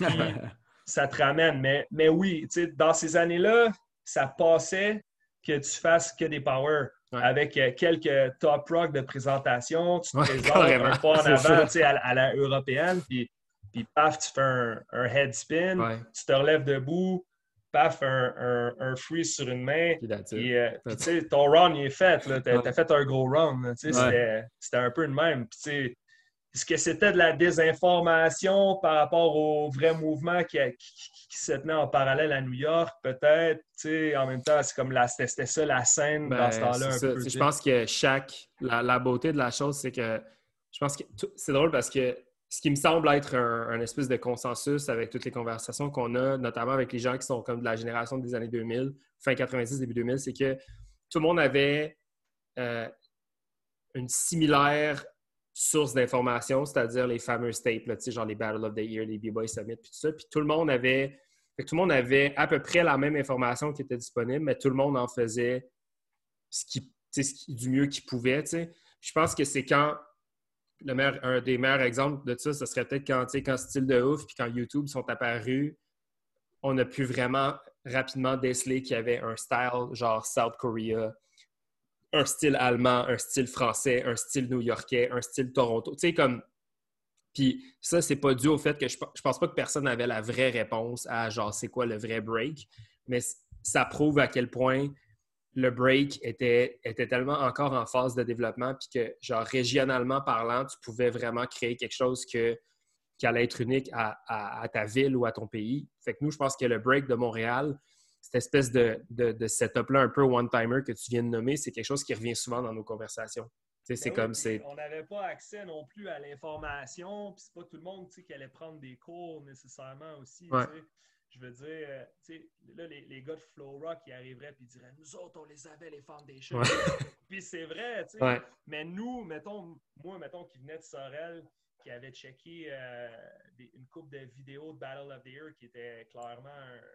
ça te ramène. Mais, mais oui, dans ces années-là, ça passait que tu fasses que des power. Avec euh, quelques top rock de présentation, tu te présentes un pas en avant à, à, la européenne, puis puis paf, tu fais un, un head spin, tu te relèves debout, paf, un, un, freeze sur une main. Puis, euh, tu sais, ton run il est fait. Tu as, fait un gros run. C'était un peu le même. Puis, est-ce que c'était de la désinformation par rapport au vrai mouvement qui, qui, se tenait en parallèle à New York? Peut-être. En même temps, c'est comme c'était ça la scène dans ce ben, temps-là. Je pense que chaque. La, la beauté de la chose, c'est que je pense que c'est drôle parce que ce qui me semble être un, espèce de consensus avec toutes les conversations qu'on a, notamment avec les gens qui sont comme de la génération des années 2000, fin 90, début 2000, c'est que tout le monde avait euh, une similaire source d'information, c'est-à-dire les fameux tapes, genre les Battle of the Year, les B-Boy Summit, puis tout ça. Puis tout le monde avait tout le monde avait à peu près la même information qui était disponible, mais tout le monde en faisait ce qui, du mieux qu'il pouvait. Je pense que c'est quand un des meilleurs exemples de ça, ce serait peut-être quand, quand Style de Ouf puis quand YouTube sont apparus, on a pu vraiment rapidement déceler qu'il y avait un style genre South Korea, un style allemand, un style français, un style new-yorkais, un style Toronto. Tu sais, comme. Puis ça, c'est pas dû au fait que je, je pense pas que personne n'avait la vraie réponse à genre c'est quoi le vrai break, mais ça prouve à quel point le break était, était tellement encore en phase de développement, puis que, genre, régionalement parlant, tu pouvais vraiment créer quelque chose que, qui allait être unique à, ta ville ou à ton pays. Fait que nous, je pense que le break de Montréal, cette espèce de, de, setup-là un peu one-timer que tu viens de nommer, c'est quelque chose qui revient souvent dans nos conversations. C'est ben comme c'est. On n'avait pas accès non plus à l'information, puis c'est pas tout le monde qui allait prendre des cours nécessairement aussi je veux dire, euh, tu sais, là, les, les, gars de Flow Rock, ils arriveraient et ils diraient Nous autres, on les avait, les Foundations. puis c'est vrai, tu sais. Mais nous, mettons, moi, mettons, qui venait de Sorel, qui avait checké euh, une coupe de vidéos de Battle of the Year qui était clairement,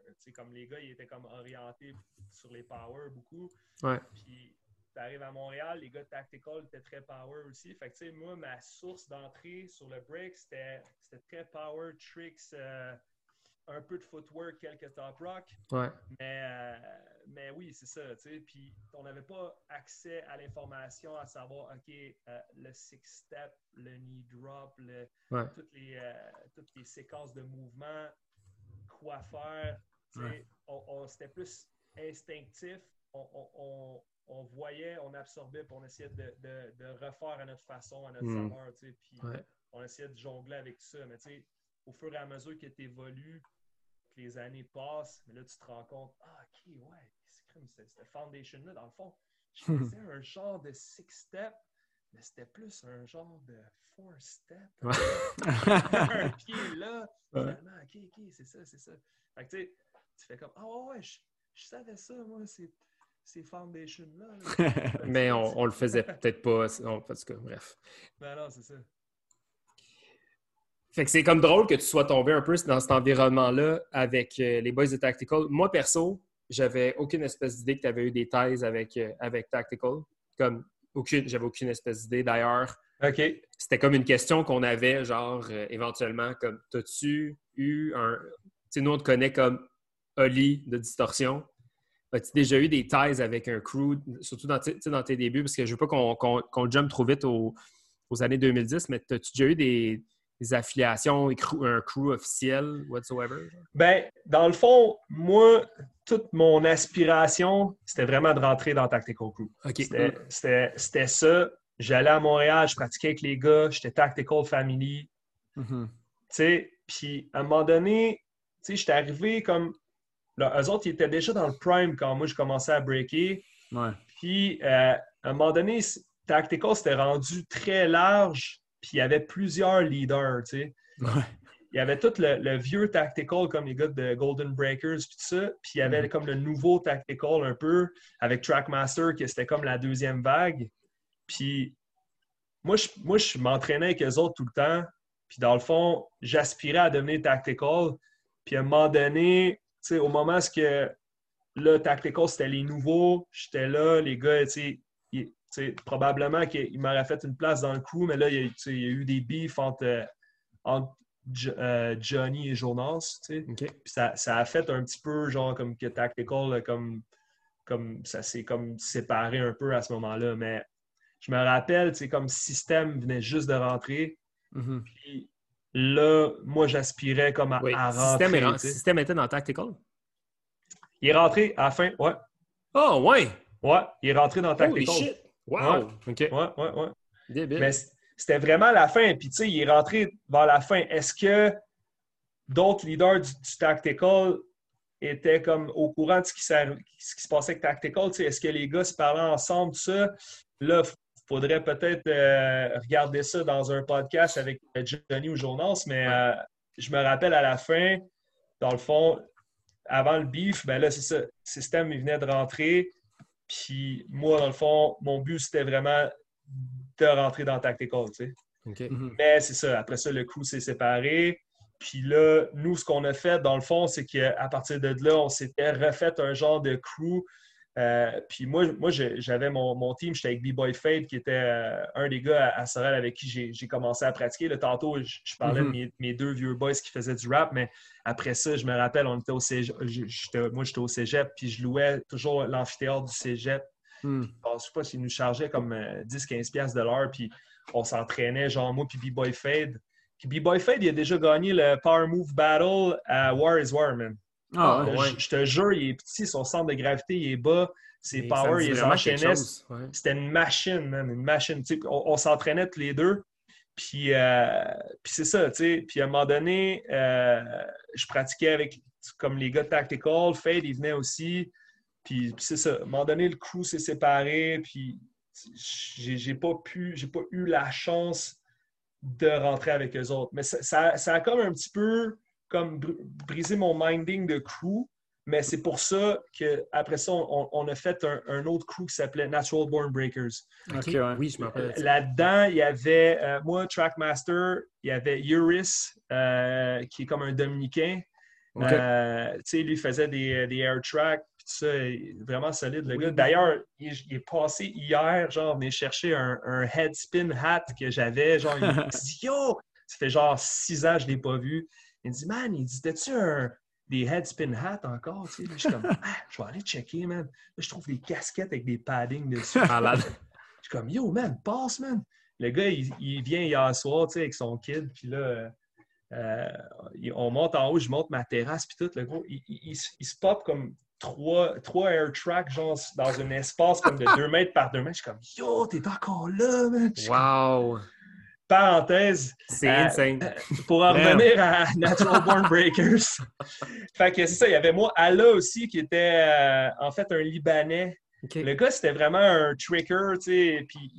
tu sais, comme les gars, ils étaient comme orientés sur les power beaucoup. Ouais. Puis tu arrives à Montréal, les gars de Tactical étaient très power aussi. Fait que, tu sais, moi, ma source d'entrée sur le break, c'était très power, tricks, euh, un peu de footwork, quelques top rock. Ouais. Mais, euh, mais oui, c'est ça, tu sais. Puis on n'avait pas accès à l'information à savoir, OK, euh, le six step, le knee drop, le, toutes, les, toutes les séquences de mouvement, quoi faire. On, c'était plus instinctif. on, on voyait, on absorbait, puis on essayait de, de, refaire à notre façon, à notre mm. saveur, tu sais, puis on essayait de jongler avec tout ça. Mais tu sais, au fur et à mesure que tu évolues, les années passent, mais là, tu te rends compte, ah, OK, ouais, c'est comme cette foundation-là, dans le fond, je faisais un genre de six-step, mais c'était plus un genre de four-step. un pied là, finalement, OK, OK, c'est ça, c'est ça. Fait que tu sais, tu fais comme, ah ouais, ouais, je, je savais ça, moi, c'est ces foundations-là. Mais on, on, le faisait peut-être pas. En tout cas, bref. Ben non, c'est ça. Fait que c'est comme drôle que tu sois tombé un peu dans cet environnement-là avec euh, les boys de Tactical. Moi, perso, j'avais aucune espèce d'idée que tu avais eu des ties avec, euh, avec Tactical. Comme, aucune, j'avais aucune espèce d'idée. D'ailleurs, OK. c'était comme une question qu'on avait, genre, euh, éventuellement, comme, t'as-tu eu un... Tu sais, nous, on te connaît comme Oli de Distorsion. As-tu déjà eu des ties avec un crew, surtout dans, dans tes débuts, parce que je veux pas qu'on qu jump trop vite aux, années 2010, mais as-tu déjà eu des, affiliations, un crew officiel, whatsoever? Ben, dans le fond, moi, toute mon aspiration, c'était vraiment de rentrer dans Tactical Crew. C'était ça. J'allais à Montréal, je pratiquais avec les gars, j'étais Tactical Family. Mm-hmm. Tu sais, puis à un moment donné, tu sais, j'étais arrivé comme eux autres, ils étaient déjà dans le prime quand moi, je commençais à breaker. Puis, euh, à un moment donné, Tactical s'était rendu très large, puis il y avait plusieurs leaders, tu sais. Il y avait tout le, vieux Tactical, comme les gars de Golden Breakers, puis tout ça. Puis il y avait mm-hmm. comme le nouveau Tactical un peu, avec Trackmaster, qui c'était comme la deuxième vague. Puis moi, je, moi, je m'entraînais avec eux autres tout le temps. Puis dans le fond, j'aspirais à devenir Tactical. Puis à un moment donné, au moment où là, Tactical, c'était les nouveaux, j'étais là, les gars, probablement qu'ils m'auraient fait une place dans le coup, mais là, il y a, eu des beefs entre, euh, Johnny et Jonas. ça, a fait un petit peu genre comme que Tactical, comme, comme ça s'est comme séparé un peu à ce moment-là. Mais je me rappelle, comme système venait juste de rentrer. Mm-hmm. Là, moi, j'aspirais comme à, rentrer. Système, système était dans Tactical? Il est rentré à la fin, ouais. Oh, ouais! Ouais, il est rentré dans Tactical. Holy shit! Wow! OK. Ouais, ouais, ouais. Mais c'était vraiment la fin. Puis, tu sais, il est rentré vers la fin. Est-ce que d'autres leaders du, Tactical étaient comme au courant de ce qui, ce qui se passait avec Tactical? Est-ce que les gars se parlaient ensemble, ça? Là, faudrait peut-être euh, regarder ça dans un podcast avec Johnny ou Jonas, mais euh, je me rappelle à la fin, dans le fond, avant le beef, ben là, c'est ça. Le système, il venait de rentrer. Puis moi, dans le fond, mon but, c'était vraiment de rentrer dans Tactical, tu sais. Mhm. Mais c'est ça. Après ça, le crew s'est séparé. Puis là, nous, ce qu'on a fait, dans le fond, c'est qu'à partir de là, on s'était refait un genre de crew euh, puis moi, moi j'avais mon, mon, team, j'étais avec B-Boy Fade, qui était euh, un des gars à, Sorel avec qui j'ai commencé à pratiquer. Le tantôt, je, parlais de mhm. mes, deux vieux boys qui faisaient du rap, mais après ça, je me rappelle, on était au cégep, moi j'étais au cégep, puis je louais toujours l'amphithéâtre du cégep. Hmm. Je ne sais pas s'ils nous chargeaient comme 10-15$ euh, de l'heure, puis on s'entraînait, genre moi, puis B-Boy Fade. Puis B-Boy Fade, il a déjà gagné le Power Move Battle à War is War, man. Ah, je, te jure, il est petit, son centre de gravité il est bas, ses power, il enchaînait. C'était une machine, man, une machine. on, s'entraînait tous les deux. Puis, euh, puis c'est ça, tu sais. Puis à un moment donné, euh, je pratiquais avec comme les gars de Tactical, Fade, il venait aussi. Puis, c'est ça. À un moment donné, le crew s'est séparé. Puis j'ai pas pu, j'ai pas eu la chance de rentrer avec eux autres. Mais ça, ça, ça a comme un petit peu comme brisé mon minding de crew. Mais c'est pour ça qu'après ça, on, a fait un, autre crew qui s'appelait Natural Born Breakers. Oui, je m'en rappelle. Là-dedans, il y avait euh, moi, Trackmaster, il y avait Uris, euh, qui est comme un Dominicain. Euh, tu sais, lui faisait des, des air tracks, puis tout ça, vraiment solide le gars. D'ailleurs, il, est passé hier, genre, venir chercher un, un head spin hat que j'avais. Genre, il me dit Yo, ça fait genre six ans que je ne l'ai pas vu. Il me dit Man, il dit T'as-tu un, des head spin hats encore, tu sais? je suis comme, ah, je vais aller checker, man. Là, je trouve des casquettes avec des paddings dessus. je suis comme, yo, man, passe, man. Le gars, il, vient hier soir, tu sais, avec son kid, puis là, euh, on monte en haut, je monte ma terrasse, puis tout, le gros, il, se pop comme trois, trois air tracks, genre, dans un espace comme de deux mètres par deux mètres. Je suis comme, yo, t'es encore là, man. Wow! Parenthèse. C'est euh, insane. Pour en revenir à Natural Born Breakers. fait que c'est ça, il y avait moi, Allah aussi, qui était euh, en fait un Libanais. Le gars, c'était vraiment un tricker, tu sais, puis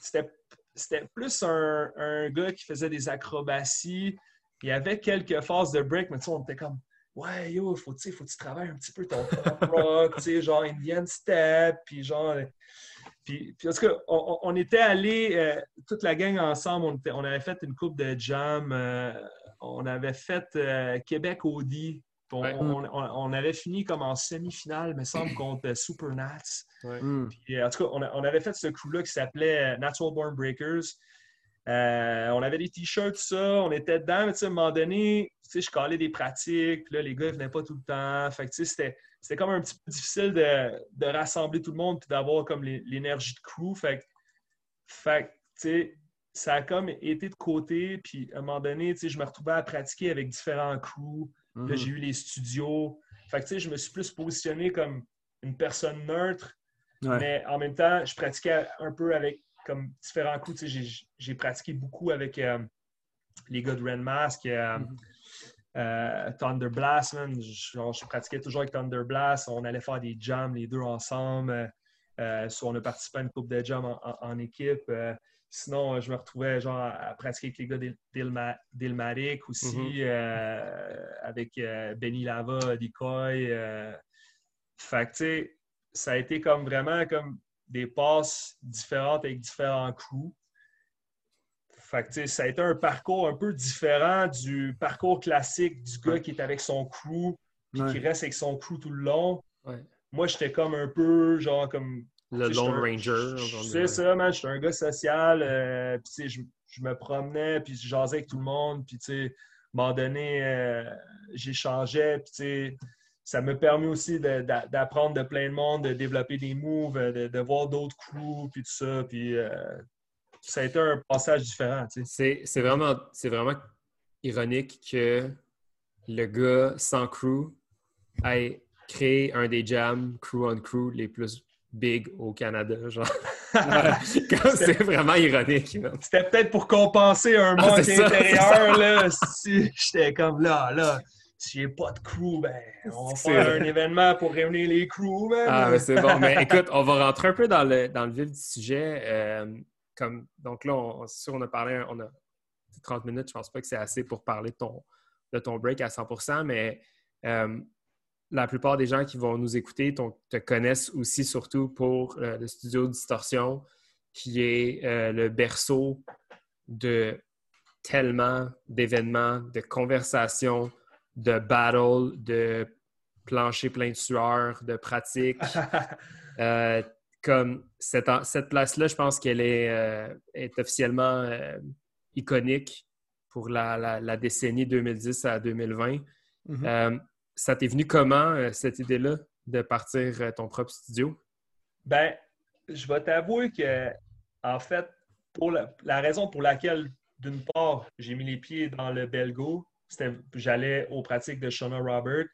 c'était plus un, un, gars qui faisait des acrobaties. Il y avait quelques phases de break, mais tu sais, on était comme Ouais, yo, faut, faut que tu travailles un petit peu ton rock, tu sais, genre Indian step, puis genre puis, parce qu'on on était allés, euh, toute la gang ensemble, on, avait fait une coupe de jam, euh, on avait fait euh, Québec Audi. On, on, avait fini comme en semi-finale, me semble, contre Super Nats. Hmm. en tout cas, on, avait fait ce coup-là qui s'appelait Natural Born Breakers. on avait des t-shirts, tout ça, on était dedans, mais à un moment donné, je calais des pratiques, puis là, les gars ne venaient pas tout le temps. Fait que c'était c'était comme un petit peu difficile de, rassembler tout le monde et d'avoir comme l'énergie de crew. Fait, fait ça a comme été de côté. Puis à un moment donné, je me retrouvais à pratiquer avec différents crews. Là, mhm. j'ai eu les studios. Fait que, je me suis plus positionné comme une personne neutre. Mais en même temps, je pratiquais un peu avec comme différents coups. J'ai pratiqué beaucoup avec euh, les gars de Renmask. Euh, mhm. Euh, Thunder Blast, je, pratiquais toujours avec Thunder Blast. On allait faire des jams les deux ensemble. Euh, on a participé à une coupe de jams en, équipe. Euh, sinon, je me retrouvais genre à, pratiquer avec les gars d'Ilmatic aussi, mm-hmm. avec Benny Lava, Decoy. fait ça a été comme vraiment comme des passes différentes avec différents crews. Fait ça a été un parcours un peu différent du parcours classique du gars qui est avec son crew puis qui reste avec son crew tout le long. Moi, j'étais comme un peu genre comme. Le Lone Ranger. C'est ça, man. J'étais un gars social. Euh, puis, je, je, me promenais, puis je jasais avec tout le monde. Puis, tu sais, à un moment donné, euh, j'échangeais. Puis, ça me permet aussi d'apprendre de, plein de monde, de développer des moves, de, voir d'autres crews, puis tout ça. Puis, euh, ça a été un passage différent. C'est vraiment, vraiment ironique que le gars sans crew ait créé un des jams crew on crew les plus big au Canada. Genre. c'est vraiment ironique. C'était peut-être pour compenser un ah, manque intérieur. Là, si j'étais comme là, là. Si j'ai pas de crew, ben, on va faire un événement pour réunir les crews. Ah, c'est bon. Mais écoute, on va rentrer un peu dans le, dans le vif du sujet. Euh, donc là, on, sûr, on a parlé, on a 30 minutes, je pense pas que c'est assez pour parler de ton, de ton break à 100% mais euh, la plupart des gens qui vont nous écouter te connaissent aussi surtout pour euh, le studio Distorsion, qui est euh, le berceau de tellement d'événements, de conversations, de battles, de plancher plein de sueur, de pratiques. comme cette, cette place-là, je pense qu'elle est, euh, est, officiellement euh, iconique pour la, la, décennie 2010 à 2020. Mm-hmm. Euh, ça t'est venu comment, cette idée-là, de partir ton propre studio? Ben, je vais t'avouer que, en fait, pour la, la raison pour laquelle, d'une part, j'ai mis les pieds dans le Belgo, j'allais aux pratiques de Shona Robert.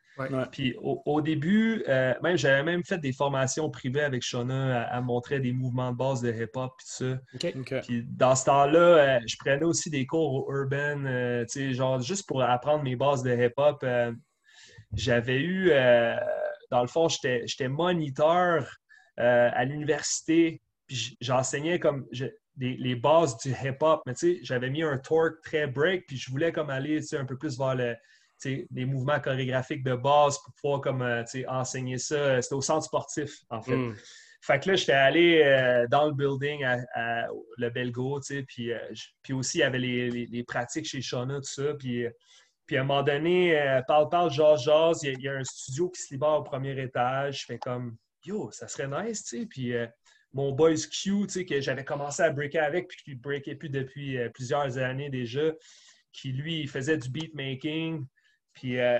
Puis au, début, euh, même j'avais même fait des formations privées avec Shona. à montrer des mouvements de base de hip-hop et tout ça. Puis dans ce temps-là, euh, je prenais aussi des cours au Urban, euh, genre juste pour apprendre mes bases de hip-hop. j'avais eu, dans le fond, j'étais moniteur à l'université. Puis j'enseignais comme les bases du hip-hop, mais tu sais, j'avais mis un torque très break, puis je voulais comme aller un peu plus vers le, des mouvements chorégraphiques de base pour pouvoir comme, enseigner ça. C'était au centre sportif, en fait. Hmm. Fait que là, j'étais allé dans le building à, le Belgo, puis, puis aussi, il y avait les, pratiques chez Shauna, tout ça. Puis, puis à un moment donné, parle, parle, jase, jase, il y, a un studio qui se libère au premier étage. Je fais comme, yo, ça serait nice, tu sais. Puis mon boys Q, que j'avais commencé à breaker avec, puis qui breakait plus depuis euh, plusieurs années déjà, qui lui, faisait du beatmaking, puis euh,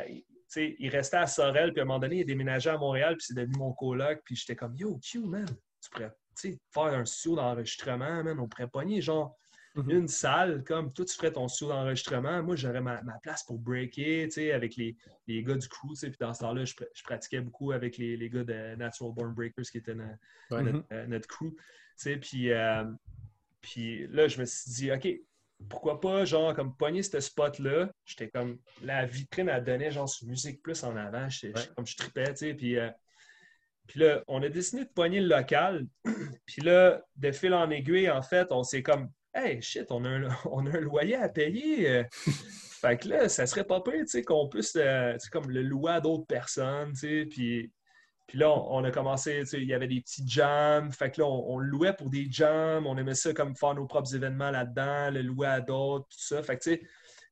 il restait à Sorel, puis à un moment donné, il déménageait à Montréal, puis c'est devenu mon coloc, puis j'étais comme Yo, Q, man, tu pourrais faire un studio d'enregistrement, man, on pourrait pogner genre Une salle, comme toi, tu ferais ton studio d'enregistrement. Moi, j'aurais ma, place pour breaker, tu sais, avec les, les, gars du crew, Puis dans ce temps-là, je, pratiquais beaucoup avec les, les, gars de Natural Born Breakers, qui étaient notre, euh, notre, crew, tu sais. Puis, euh, puis là, je me suis dit, OK, pourquoi pas, genre, comme pogner ce spot-là. J'étais comme, la vitrine, elle donnait, genre, sur Musique Plus en avant. Comme je tripais, tu sais. Puis, euh, puis là, on a décidé de pogner le local. puis là, de fil en aiguille, en fait, on s'est comme Hey, shit, on a un, on a un loyer à payer. Euh. fait que là, ça serait pas pire, tu sais, qu'on puisse, euh, comme le louer à d'autres personnes, tu sais. Puis, puis là, on, a commencé, tu sais, il y avait des petits jams. Fait que là, on, louait pour des jams. On aimait ça comme faire nos propres événements là-dedans, le louer à d'autres, tout ça. Fait que, tu sais,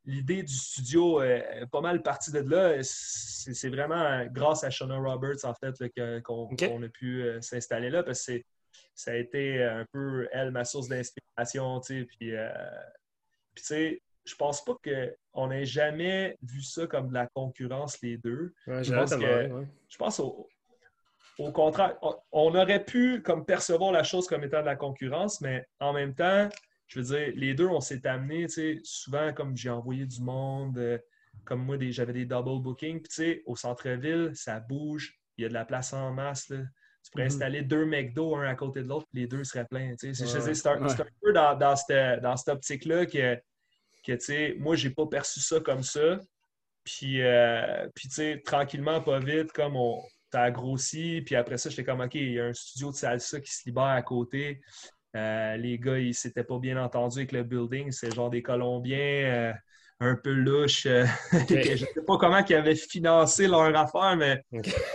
l'idée du studio est pas mal partie de là. C'est vraiment grâce à Shona Roberts, en fait, qu'on a pu euh, s'installer là, parce que c'est ça a été un peu, elle, ma source d'inspiration, tu sais, puis, euh, tu sais, je pense pas qu'on ait jamais vu ça comme de la concurrence, les deux. je, pense que, je pense au, contraire, on, aurait pu comme percevoir la chose comme étant de la concurrence, mais en même temps, je veux dire, les deux, on s'est amenés, tu sais, souvent comme j'ai envoyé du monde, euh, comme moi, j'avais des double bookings, puis tu sais, au centre-ville, ça bouge, il y a de la place en masse, là tu pourrais mhm. installer deux McDo un à côté de l'autre, les deux seraient pleins. C'est un, peu dans, dans cette, dans cette optique-là que, que moi, j'ai pas perçu ça comme ça. Puis, euh, puis tranquillement, pas vite, comme on t'a grossi. Puis après ça, j'étais comme, OK, il y a un studio de salsa qui se libère à côté. Euh, les gars, ils s'étaient pas bien entendus avec le building. C'est genre des Colombiens. Euh, un peu louche. Euh, je ne sais pas comment ils avaient financé leur affaire, mais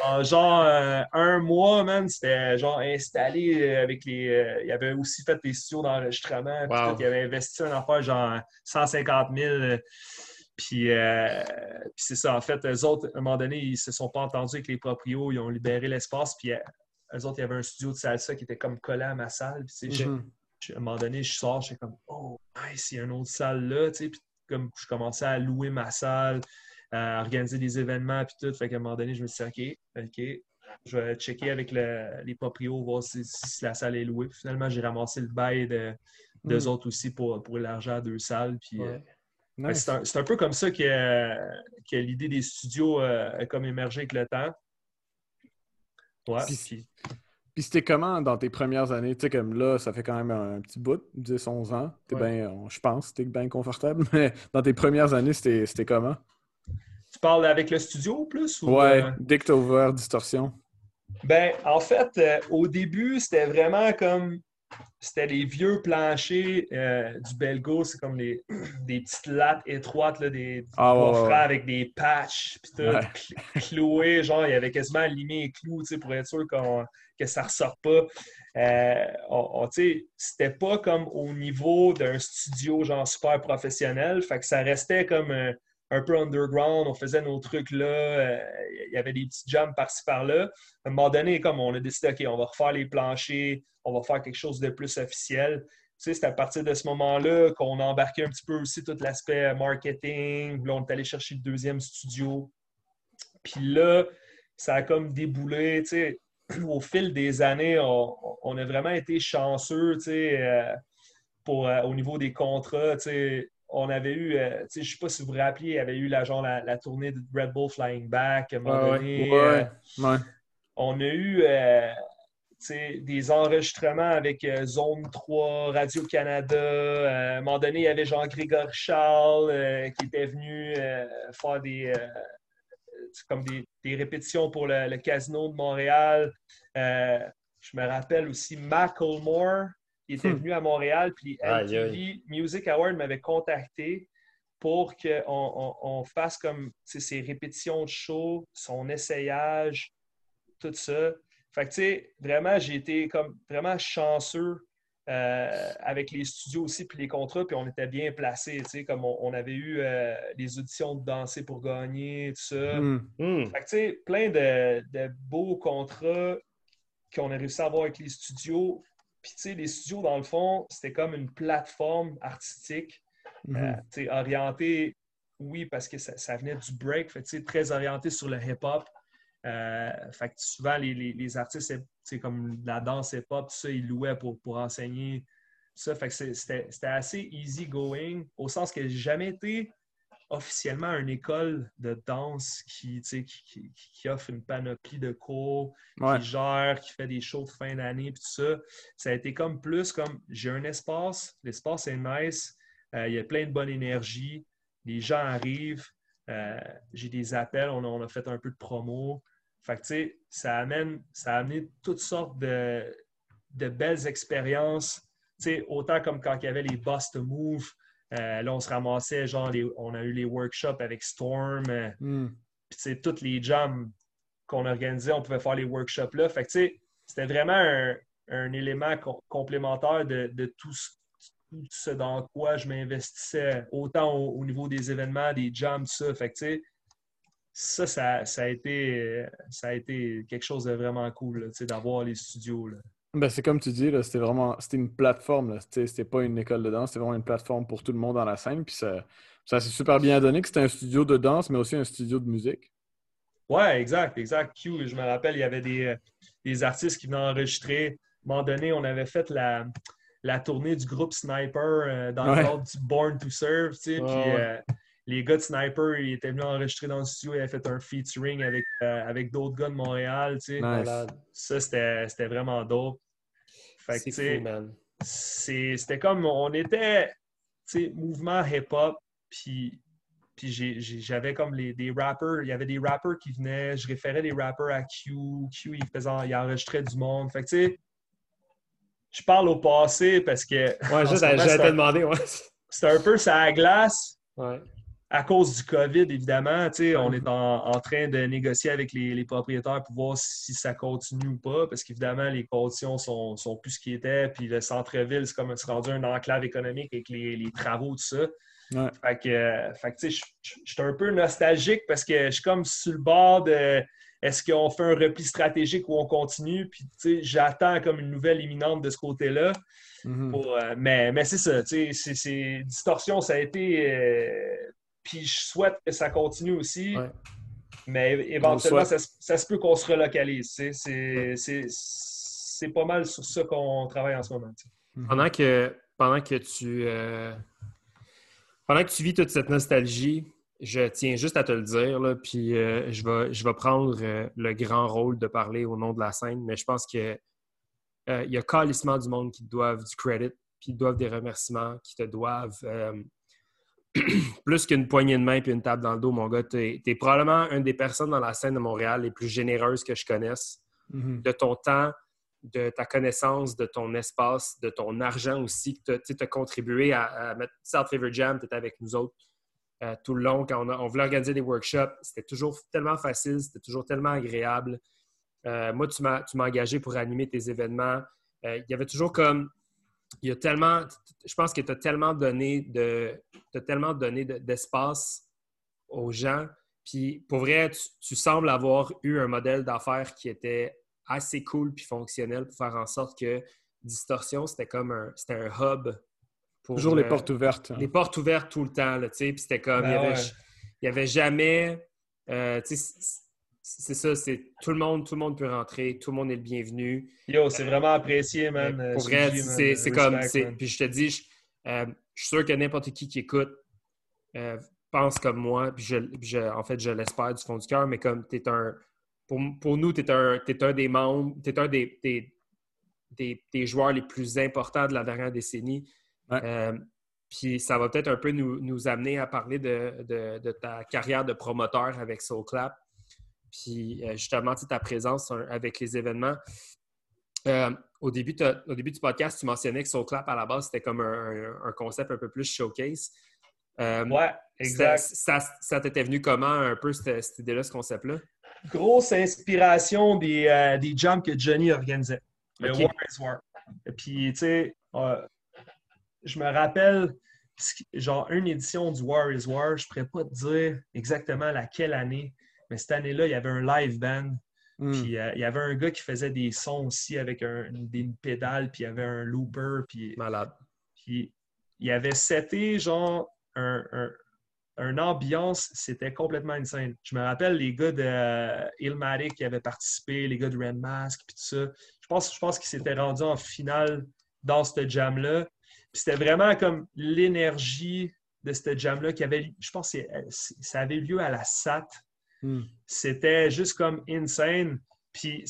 en genre euh, un mois, man, c'était genre installé euh, avec les. il avait aussi fait des studios d'enregistrement. Il avait investi une affaire genre 150 000. Puis, c'est ça, en fait, eux autres, à un moment donné, ils se sont pas entendus avec les proprios, ils ont libéré l'espace, puis eux autres, il y avait un studio de salsa qui était comme collé à ma salle. Puis, mm-hmm. à un moment donné, je sors, je suis comme, oh, nice, il y a une autre salle là, tu sais, comme je commençais à louer ma salle, à organiser des événements puis tout. Fait qu'à un moment donné, je me suis dit, OK, OK, je vais checker avec les proprios, voir si, la salle est louée. finalement, j'ai ramassé le bail de, d'eux hmm. autres aussi pour, pour élargir deux salles. Puis, euh, c'est, un, peu comme ça que, que l'idée des studios euh, a comme émergé avec le temps. Ouais. Puis c'était comment dans tes premières années? Tu sais, comme là, ça fait quand même un, petit bout, 10, 11 ans. je pense tu bien confortable, mais dans tes premières années, c'était comment? Tu parles avec le studio plus? Ou, ouais, euh? dès que tu as ouvert Distorsion. Ben, en fait, euh, au début, c'était vraiment comme c'était les vieux planchers euh, du Belgo, c'est comme des petites lattes étroites, là, des, ah, avec des patchs, puis tout, cloué, genre, il y avait quasiment limé les clous, pour être sûr que ça ressort pas. Euh, c'était pas comme au niveau d'un studio, genre, super professionnel, fait que ça restait comme un, peu underground, on faisait nos trucs là, euh, il y avait des petits jams par-ci par-là. À un moment donné, comme on a décidé, OK, on va refaire les planchers, on va faire quelque chose de plus officiel. C'est à partir de ce moment-là qu'on a embarqué un petit peu aussi tout l'aspect marketing. Là, on est allé chercher le deuxième studio. Puis là, ça a comme déboulé. au fil des années, on, a vraiment été chanceux, tu sais, euh, pour, euh, au niveau des contrats. Tu sais, on avait eu, euh, je ne sais pas si vous vous rappelez, il y avait eu la, genre, la, tournée de Red Bull Flying Back à un moment donné. on a eu des enregistrements avec Zone 3, Radio-Canada. À un moment donné, il y avait Jean-Grégory Charles qui était venu faire des, comme des, répétitions pour le, Casino de Montréal. je me rappelle aussi Macklemore, qui était hmm. venu à Montréal, puis MTV Music Award m'avait contacté. pour qu'on on, fasse comme ses répétitions de show, son essayage, tout ça. Fait que, tu sais, vraiment, j'ai été comme vraiment chanceux euh, avec les studios aussi, puis les contrats, puis on était bien placés, tu sais, comme on, avait eu euh, les auditions de danser pour gagner, tout ça. Hmm. Hmm. Fait que, tu sais, plein de, de beaux contrats qu'on a réussi à avoir avec les studios. Puis, tu sais, les studios, dans le fond, c'était comme une plateforme artistique euh, orienté, oui, parce que ça, venait du break, fait, très orienté sur le hip-hop. Euh, fait souvent, les, les, artistes, comme la danse hip-hop, ça, ils louaient pour, pour enseigner. Ça, fait que c'était assez easy going, au sens que j'ai jamais été officiellement une école de danse qui, qui, qui, offre une panoplie de cours, qui gère, qui fait des shows de fin d'année, tout ça. Ça a été comme plus comme j'ai un espace, l'espace est nice, euh, il y a plein de bonne énergie. Les gens arrivent. Euh, j'ai des appels. On a, fait un peu de promo. Fait que, ça amène, ça a amené toutes sortes de, belles expériences. autant comme quand il y avait les Bust Move. Euh, là, on se ramassait, genre, on a eu les workshops avec Storm. Mm. Puis, toutes les jams qu'on organisait, on pouvait faire les workshops là. Fait que, c'était vraiment un, élément complémentaire de, de, tout, tout ce dans quoi je m'investissais, autant au, niveau des événements, des jams, tout ça. Fait que, ça, ça, ça, a été, ça a été quelque chose de vraiment cool d'avoir les studios. Là. Ben, c'est comme tu dis, c'était vraiment c'était une plateforme. C'était pas une école de danse, c'était vraiment une plateforme pour tout le monde dans la scène. Puis ça, ça s'est super bien donné que c'était un studio de danse, mais aussi un studio de musique. Ouais, exact, exact. Q, je me rappelle, il y avait des, des artistes qui venaient enregistrer. À un moment donné, on avait fait la, la tournée du groupe Sniper euh, dans le cadre du Born to Serve. Tu sais, puis, euh, les gars de Sniper, ils étaient venus enregistrer dans le studio, ils avaient fait un featuring avec, euh, avec d'autres gars de Montréal. Tu sais. Ça, c'était vraiment dope. C'est man. C'était comme, on était, tu sais, mouvement hip-hop, puis puis j'avais comme les, des rappers, il y avait des rappers qui venaient, je référais des rappers à Q, Q, il, faisait, il enregistrait du monde. Fait que, tu sais, je parle au passé parce que. Ouais, juste, j'allais te demander, ouais. C'est un peu ça glace. Ouais. À cause du COVID, évidemment, on est en, train de négocier avec les, propriétaires pour voir si ça continue ou pas, parce qu'évidemment, les conditions sont, sont plus ce qu'ils étaient, puis le centre-ville, c'est comme c'est rendu un enclave économique avec les, travaux, tout ça. Ouais. Fait que, fait que je suis un peu nostalgique parce que je suis comme sur le bord de est-ce qu'on fait un repli stratégique ou on continue? Puis, j'attends comme une nouvelle imminente de ce côté-là. Mhm. Euh, mais mais c'est ça, tu sais, c'est distorsion, ça a été. Euh, puis je souhaite que ça continue aussi. Mais éventuellement, ça, se peut qu'on se relocalise. C'est pas mal sur ça qu'on travaille en ce moment. Mhm. Pendant que, pendant que tu. Euh, pendant que tu vis toute cette nostalgie, je tiens juste à te le dire, là, puis euh, je, vais, je vais prendre euh, le grand rôle de parler au nom de la scène, mais je pense qu'il euh, y a calissement du monde qui te doivent du credit, puis doivent des remerciements, qui te doivent plus qu'une poignée de main puis une table dans le dos, mon gars. Tu es, probablement une des personnes dans la scène de Montréal les plus généreuses que je connaisse, mm-hmm. de ton temps, de ta connaissance, de ton espace, de ton argent aussi, que tu as contribué à, à mettre South Favor Jam, tu étais avec nous autres. Euh, tout le long. Quand on, voulait organiser des workshops, c'était toujours tellement facile, c'était toujours tellement agréable. Euh, moi, tu m'as engagé pour animer tes événements. Euh, il y avait toujours comme. Il y a tellement. Je pense que tu as tellement donné de. tellement donné d'espace aux gens. Puis pour vrai, tu, sembles avoir eu un modèle d'affaires qui était assez cool puis fonctionnel pour faire en sorte que Distorsion, c'était comme un, c'était un hub Toujours les portes ouvertes. Les portes ouvertes tout le temps, tu sais. Puis c'était comme, il n'y ben avait, avait, jamais... Euh, c'est ça, c'est tout le monde, tout le monde peut rentrer, tout le monde est le bienvenu. Yo, c'est vraiment apprécié, man. Pour vrai, c'est comme, puis je te dis, je, euh, je, suis sûr que n'importe qui qui écoute euh, pense comme moi, puis je, en fait, je l'espère du fond du cœur, mais comme tu es un, pour, pour nous, tu es un, es un des membres, tu es un des, des, des, des, joueurs les plus importants de la dernière décennie. Euh, puis ça va peut-être un peu nous, amener à parler de, ta carrière de promoteur avec SoulClap. Puis euh, justement, ta présence avec les événements. Euh, au, début, au début du podcast, tu mentionnais que SoulClap, à la base, c'était comme un, concept un peu plus showcase. Euh, Ouais, exact. Ça, ça t'était venu comment un peu cette, cette idée-là, ce concept-là? Grosse inspiration des, euh, des jams que Johnny organisait. Le. War is War. Et puis, tu sais, euh, je me rappelle, genre, une édition du War is War, je ne pourrais pas te dire exactement laquelle année, mais cette année-là, il y avait un live band. Hmm. Puis euh, il y avait un gars qui faisait des sons aussi avec un, des pédales, puis il y avait un looper, puis, Malade. puis il y avait seté genre un, un, un ambiance, c'était complètement insane. Je me rappelle les gars de euh, qui avaient participé, les gars de Red Mask, puis tout ça. Je pense, je pense qu'ils s'étaient rendus en finale dans ce jam-là. C'était vraiment comme l'énergie de ce jam-là qui avait, je pense que ça avait lieu à la SAT Hmm. c'était juste comme insane. Puis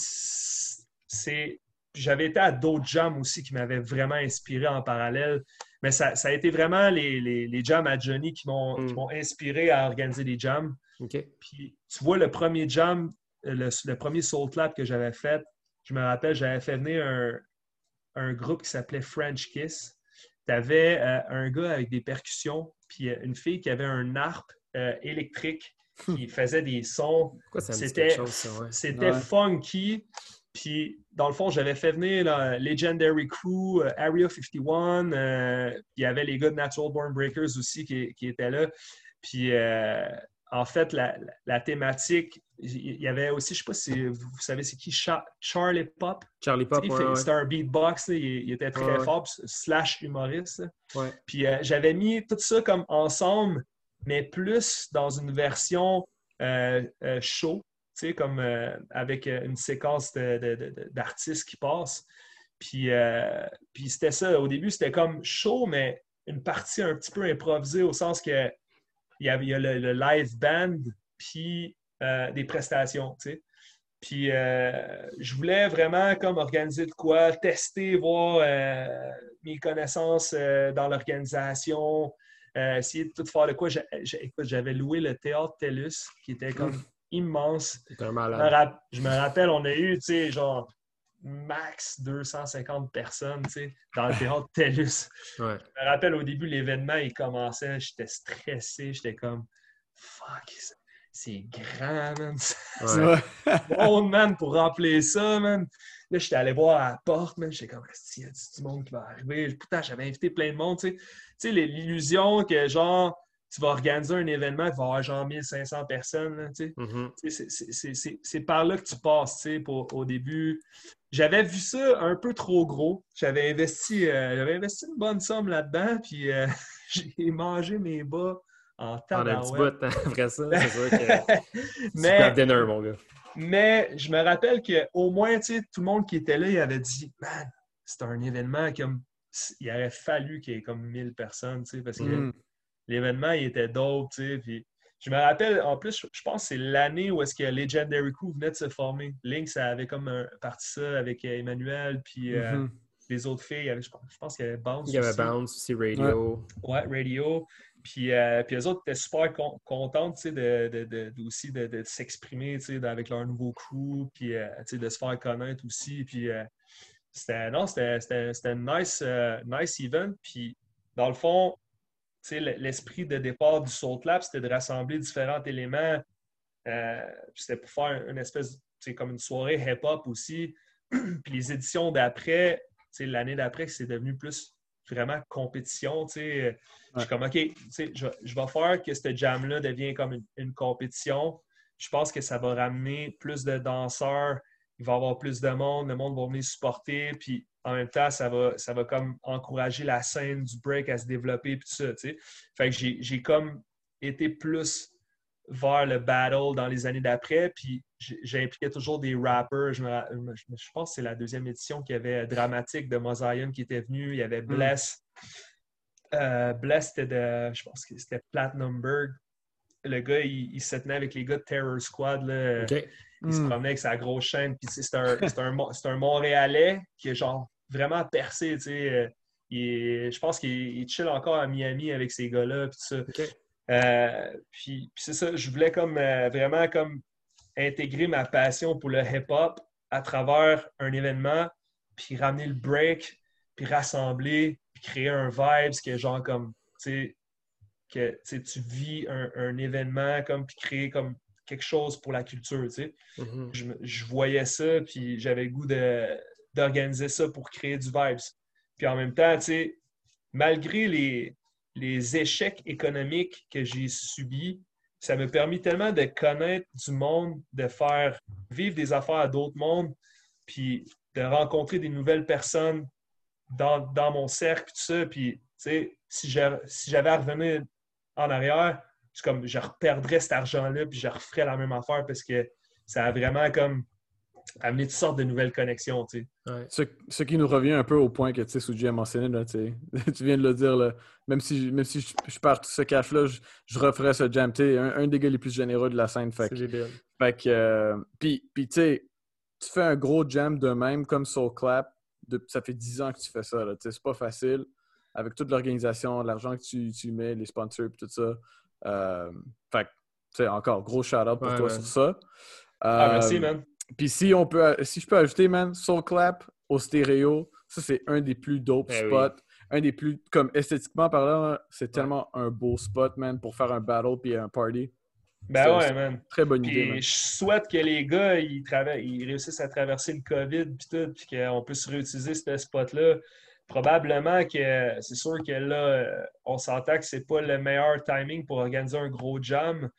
c'est. J'avais été à d'autres jams aussi qui m'avaient vraiment inspiré en parallèle. Mais ça, ça a été vraiment les, les, les jams à Johnny qui m'ont Mm. qui m'ont inspiré à organiser des jams. Puis tu vois, le premier jam, le, le premier Soul Clap que j'avais fait, je me rappelle, j'avais fait venir un, un groupe qui s'appelait French Kiss. Tu avais un gars avec des percussions, puis euh, une fille qui avait un harpe euh, électrique qui faisait des sons. C'était ouais? funky. Puis, dans le fond, j'avais fait venir là, Legendary Crew, euh, Area 51. euh, il y avait les gars de Natural Born Breakers aussi qui, qui étaient là. Puis, euh, en fait, la, la- la thématique, il y avait aussi, je ne sais pas si vous, vous savez c'est qui, Cha- Charlie Pop. Charlie Pop, ouais, ouais. C'était un beatbox, il, il était très Ouais, fort, slash humoriste. Puis euh, j'avais mis tout ça comme ensemble, mais plus dans une version euh, euh, show, tu sais, comme euh, avec une séquence d'artistes qui passent. Puis, puis c'était ça. Au début, c'était comme show, mais une partie un petit peu improvisée au sens que il y, avait, il y a le, le live band, puis euh, des prestations, tu sais. Puis euh, je voulais vraiment comme organiser de quoi, tester, voir euh, mes connaissances dans l'organisation, essayer de tout faire de quoi. Écoute, J'avais loué le théâtre TELUS, qui était comme immense. T'es un malade. je me rappelle, on a eu, tu sais, genre max 250 personnes, tu sais, dans le théâtre TELUS. Ouais. Je me rappelle au début, l'événement, il commençait, j'étais stressé, j'étais comme fuck, c'est- c'est grand, man. Ouais. Bon, man, pour remplir ça, man. Là, j'étais allé voir à la porte, man. J'étais comme, il y a du monde qui va arriver? Putain, j'avais invité plein de monde, tu sais. Tu sais, l'illusion que, genre, tu vas organiser un événement qui va avoir genre 1500 personnes, c'est- par là que tu passes, pour, au début. J'avais vu ça un peu trop gros. J'avais investi, euh, investi une bonne somme là-dedans, puis euh, j'ai mangé mes bas en On a un petit bout, hein, après ça. C'est sûr que Mais, dinner, mon gars. mais je me rappelle qu'au moins, tout le monde qui était là, il avait dit Man, c'est un événement comme. Il aurait fallu qu'il y ait comme 1000 personnes, parce que Hmm. L'événement, il était dope, tu sais. Puis je me rappelle, en plus, je- pense que c'est l'année où est-ce que Legendary Crew venait de se former. Link, ça avait comme un, parti ça avec euh, Emmanuel, puis euh, Mhm. les autres filles. avait- je pense, je pense qu'il y avait Bounce Il y avait aussi. Bounce aussi, Radio. Ouais, radio. Puis, euh, puis eux autres étaient super con- sais, de, de, de- de- aussi de, de s'exprimer tu sais, de- avec leur nouveau crew, puis euh, tu sais, de se faire connaître aussi. Puis c'était non, c'était c'était- c'était un nice, nice event. Puis dans le fond, l'esprit de départ du Soul Clap, c'était de rassembler différents éléments. Euh, c'était pour faire une espèce, sais, comme une soirée hip-hop aussi. puis les éditions d'après, l'année d'après, c'est devenu plus vraiment compétition. sais. Je suis comme, OK, je, je vais faire que ce jam-là devienne comme une, une compétition. Je pense que ça va ramener plus de danseurs, il va y avoir plus de monde, le monde va venir supporter, puis en même temps, ça va, ça va comme encourager la scène du break à se développer, puis tout ça, tu sais. Fait que j'ai comme été plus vers le battle dans les années d'après, puis j'ai impliqué toujours des rappers. Je, me je- pense que c'est la deuxième édition qu'il y avait Dramatique de Mosaion qui était venu, il y avait Bless. Euh, Bless, c'était de, je pense que c'était Platinumberg. Le gars, il, il se tenait avec les gars de Terror Squad. Là. Il se Hmm. promenait avec sa grosse chaîne. Puis, c'est un, un, un Montréalais qui est genre vraiment percé. tu sais. Euh, il je pense qu'il il chill encore à Miami avec ces gars-là. Puis, ça. Euh, puis, puis c'est ça, je voulais comme euh, vraiment comme intégrer ma passion pour le hip-hop à travers un événement, puis ramener le break, puis rassembler, puis créer un vibe, ce qui est genre comme, tu sais, que tu vis un, événement comme puis créer comme quelque chose pour la culture. Mm-hmm. je, je, voyais ça, puis j'avais le goût d'organiser ça pour créer du vibes. Puis en même temps, malgré les, les échecs économiques que j'ai subis, ça m'a permis tellement de connaître du monde, de faire vivre des affaires à d'autres mondes, puis de rencontrer des nouvelles personnes dans, mon cercle, tout ça. Puis, si j'avais à revenir en arrière, je, comme, je reperdrais cet argent-là, puis je referais la même affaire parce que ça a vraiment comme amené toutes sortes de nouvelles connexions. Ce, qui nous revient un peu au point que Suji a mentionné, là, tu viens de le dire, même si, même si je, pars tout ce cash-là, je, referais ce jam. Un, un des gars les plus généreux de la scène. Fait, fait que, euh, puis, puis tu sais, tu fais un gros jam de même comme Soul Clap. ça fait 10 ans que tu fais ça. C'est pas facile. Avec toute l'organisation, l'argent que tu, tu, mets, les sponsors et tout ça. Euh, fait que, encore, gros shout-out pour toi sur ça. ah, merci, euh, man. Puis si on peut, si je peux ajouter, man, Soul Clap au stéréo, ça c'est un des plus dope eh spots. Un des plus, comme esthétiquement parlant, c'est tellement un beau spot, man, pour faire un battle puis un party. Ben ouais, man. Très bonne idée. Man. Je souhaite que les gars, ils, ils réussissent à traverser le COVID puis tout, puis qu'on puisse réutiliser ce spot-là probablement que c'est sûr que là, on s'entend que c'est pas le meilleur timing pour organiser un gros jam.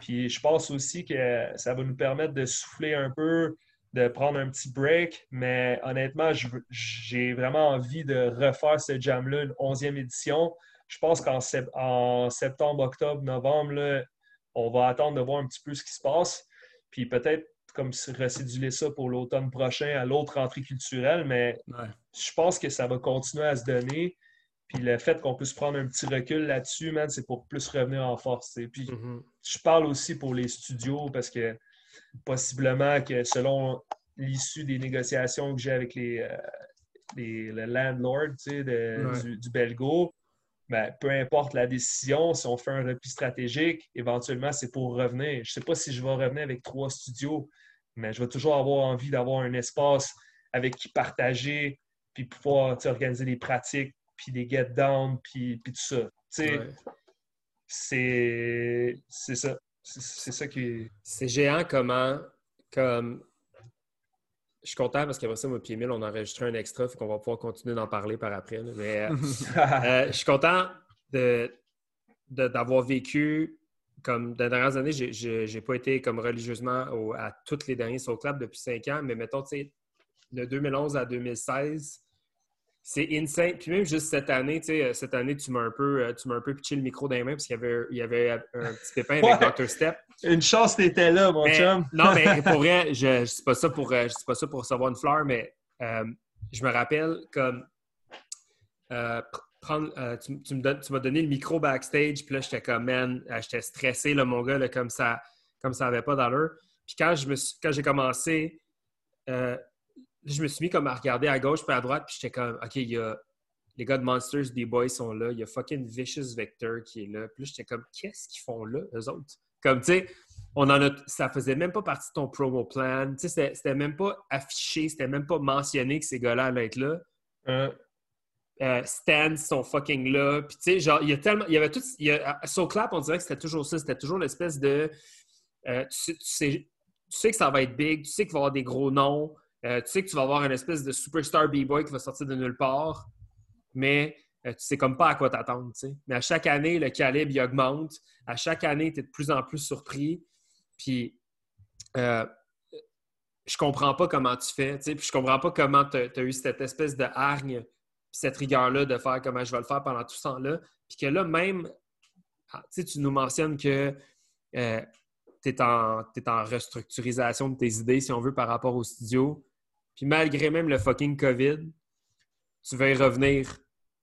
Puis je pense aussi que ça va nous permettre de souffler un peu, de prendre un petit break. Mais honnêtement, j'ai vraiment envie de refaire ce jam-là, une 11e édition. Je pense qu'en septembre, octobre, novembre, on va attendre de voir un petit peu ce qui se passe. Puis peut-être comme recéduler ça pour l'automne prochain à l'autre rentrée culturelle, mais je pense que ça va continuer à se donner. Puis le fait qu'on puisse prendre un petit recul là-dessus, man, c'est pour plus revenir en force. Et puis mm-hmm. je parle aussi pour les studios parce que possiblement que selon l'issue des négociations que j'ai avec les, euh, les, le landlord du, du, Belgo, ben, peu importe la décision, si on fait un repli stratégique, éventuellement, c'est pour revenir. Je ne sais pas si je vais revenir avec trois studios, mais je vais toujours avoir envie d'avoir un espace avec qui partager, puis pouvoir organiser des pratiques, puis des get down, puis, puis tout ça. C'est ça. C'est ça qui C'est géant comment, comme. Je suis content parce qu'après ça, moi, Pierre on a enregistré un extra, fait qu'on va pouvoir continuer d'en parler par après. Mais euh, euh, je suis content d'avoir vécu comme dans les dernières années, je n'ai pas été comme religieusement à toutes les derniers Soul Club depuis cinq ans, mais mettons, tu sais, de 2011 à 2016, c'est insane. Puis même juste cette année, tu sais, euh, cette année, tu m'as un peu, euh, tu m'as un peu pitché le micro dans les mains parce qu'il y avait, il y avait un petit pépin avec Dr. Step. Une chance t'étais là, mon chum. non, mais pour vrai, je ne suis pas ça pour, euh, pas ça pour recevoir une fleur, mais je me rappelle comme euh, tu, tu m'as donné le micro backstage, puis là, j'étais comme, man, euh, j'étais stressé, là, mon gars, comme ça comme ça n'avait pas d'allure. Puis quand j'ai commencé, euh, je me suis mis comme à regarder à gauche puis à droite, puis j'étais comme, OK, il y a les gars de Monsters, des boys sont là, il y a fucking Vicious Vector qui est là. Puis là, j'étais comme, qu'est-ce qu'ils font là, eux autres? Comme, tu sais, on en a, ça faisait même pas partie de ton promo plan. Tu sais, c'était même pas affiché, c'était même pas mentionné que ces gars-là allaient être là. Euh, stands sont fucking là. Puis, tu sais, genre, il y a tellement. Il y avait tout. Y sur Clap, on dirait que c'était toujours ça. C'était toujours l'espèce de. Euh, tu, sais, tu, sais, que ça va être big, tu sais qu'il va y avoir des gros noms, euh, tu sais que tu vas avoir une espèce de superstar B-boy qui va sortir de nulle part, mais tu sais comme pas à quoi t'attendre, tu sais. Mais à chaque année, le calibre, il augmente. À chaque année, tu es de plus en plus surpris. Puis, je comprends pas comment tu fais, tu sais. Puis, je comprends pas comment tu as, eu cette espèce de hargne cette rigueur-là de faire comment je vais le faire pendant tout ce temps-là. Puis que là, même, ah, tu nous mentionnes que euh, tu es, en restructurisation de tes idées, si on veut, par rapport au studio. Puis malgré même le fucking COVID, tu vas y revenir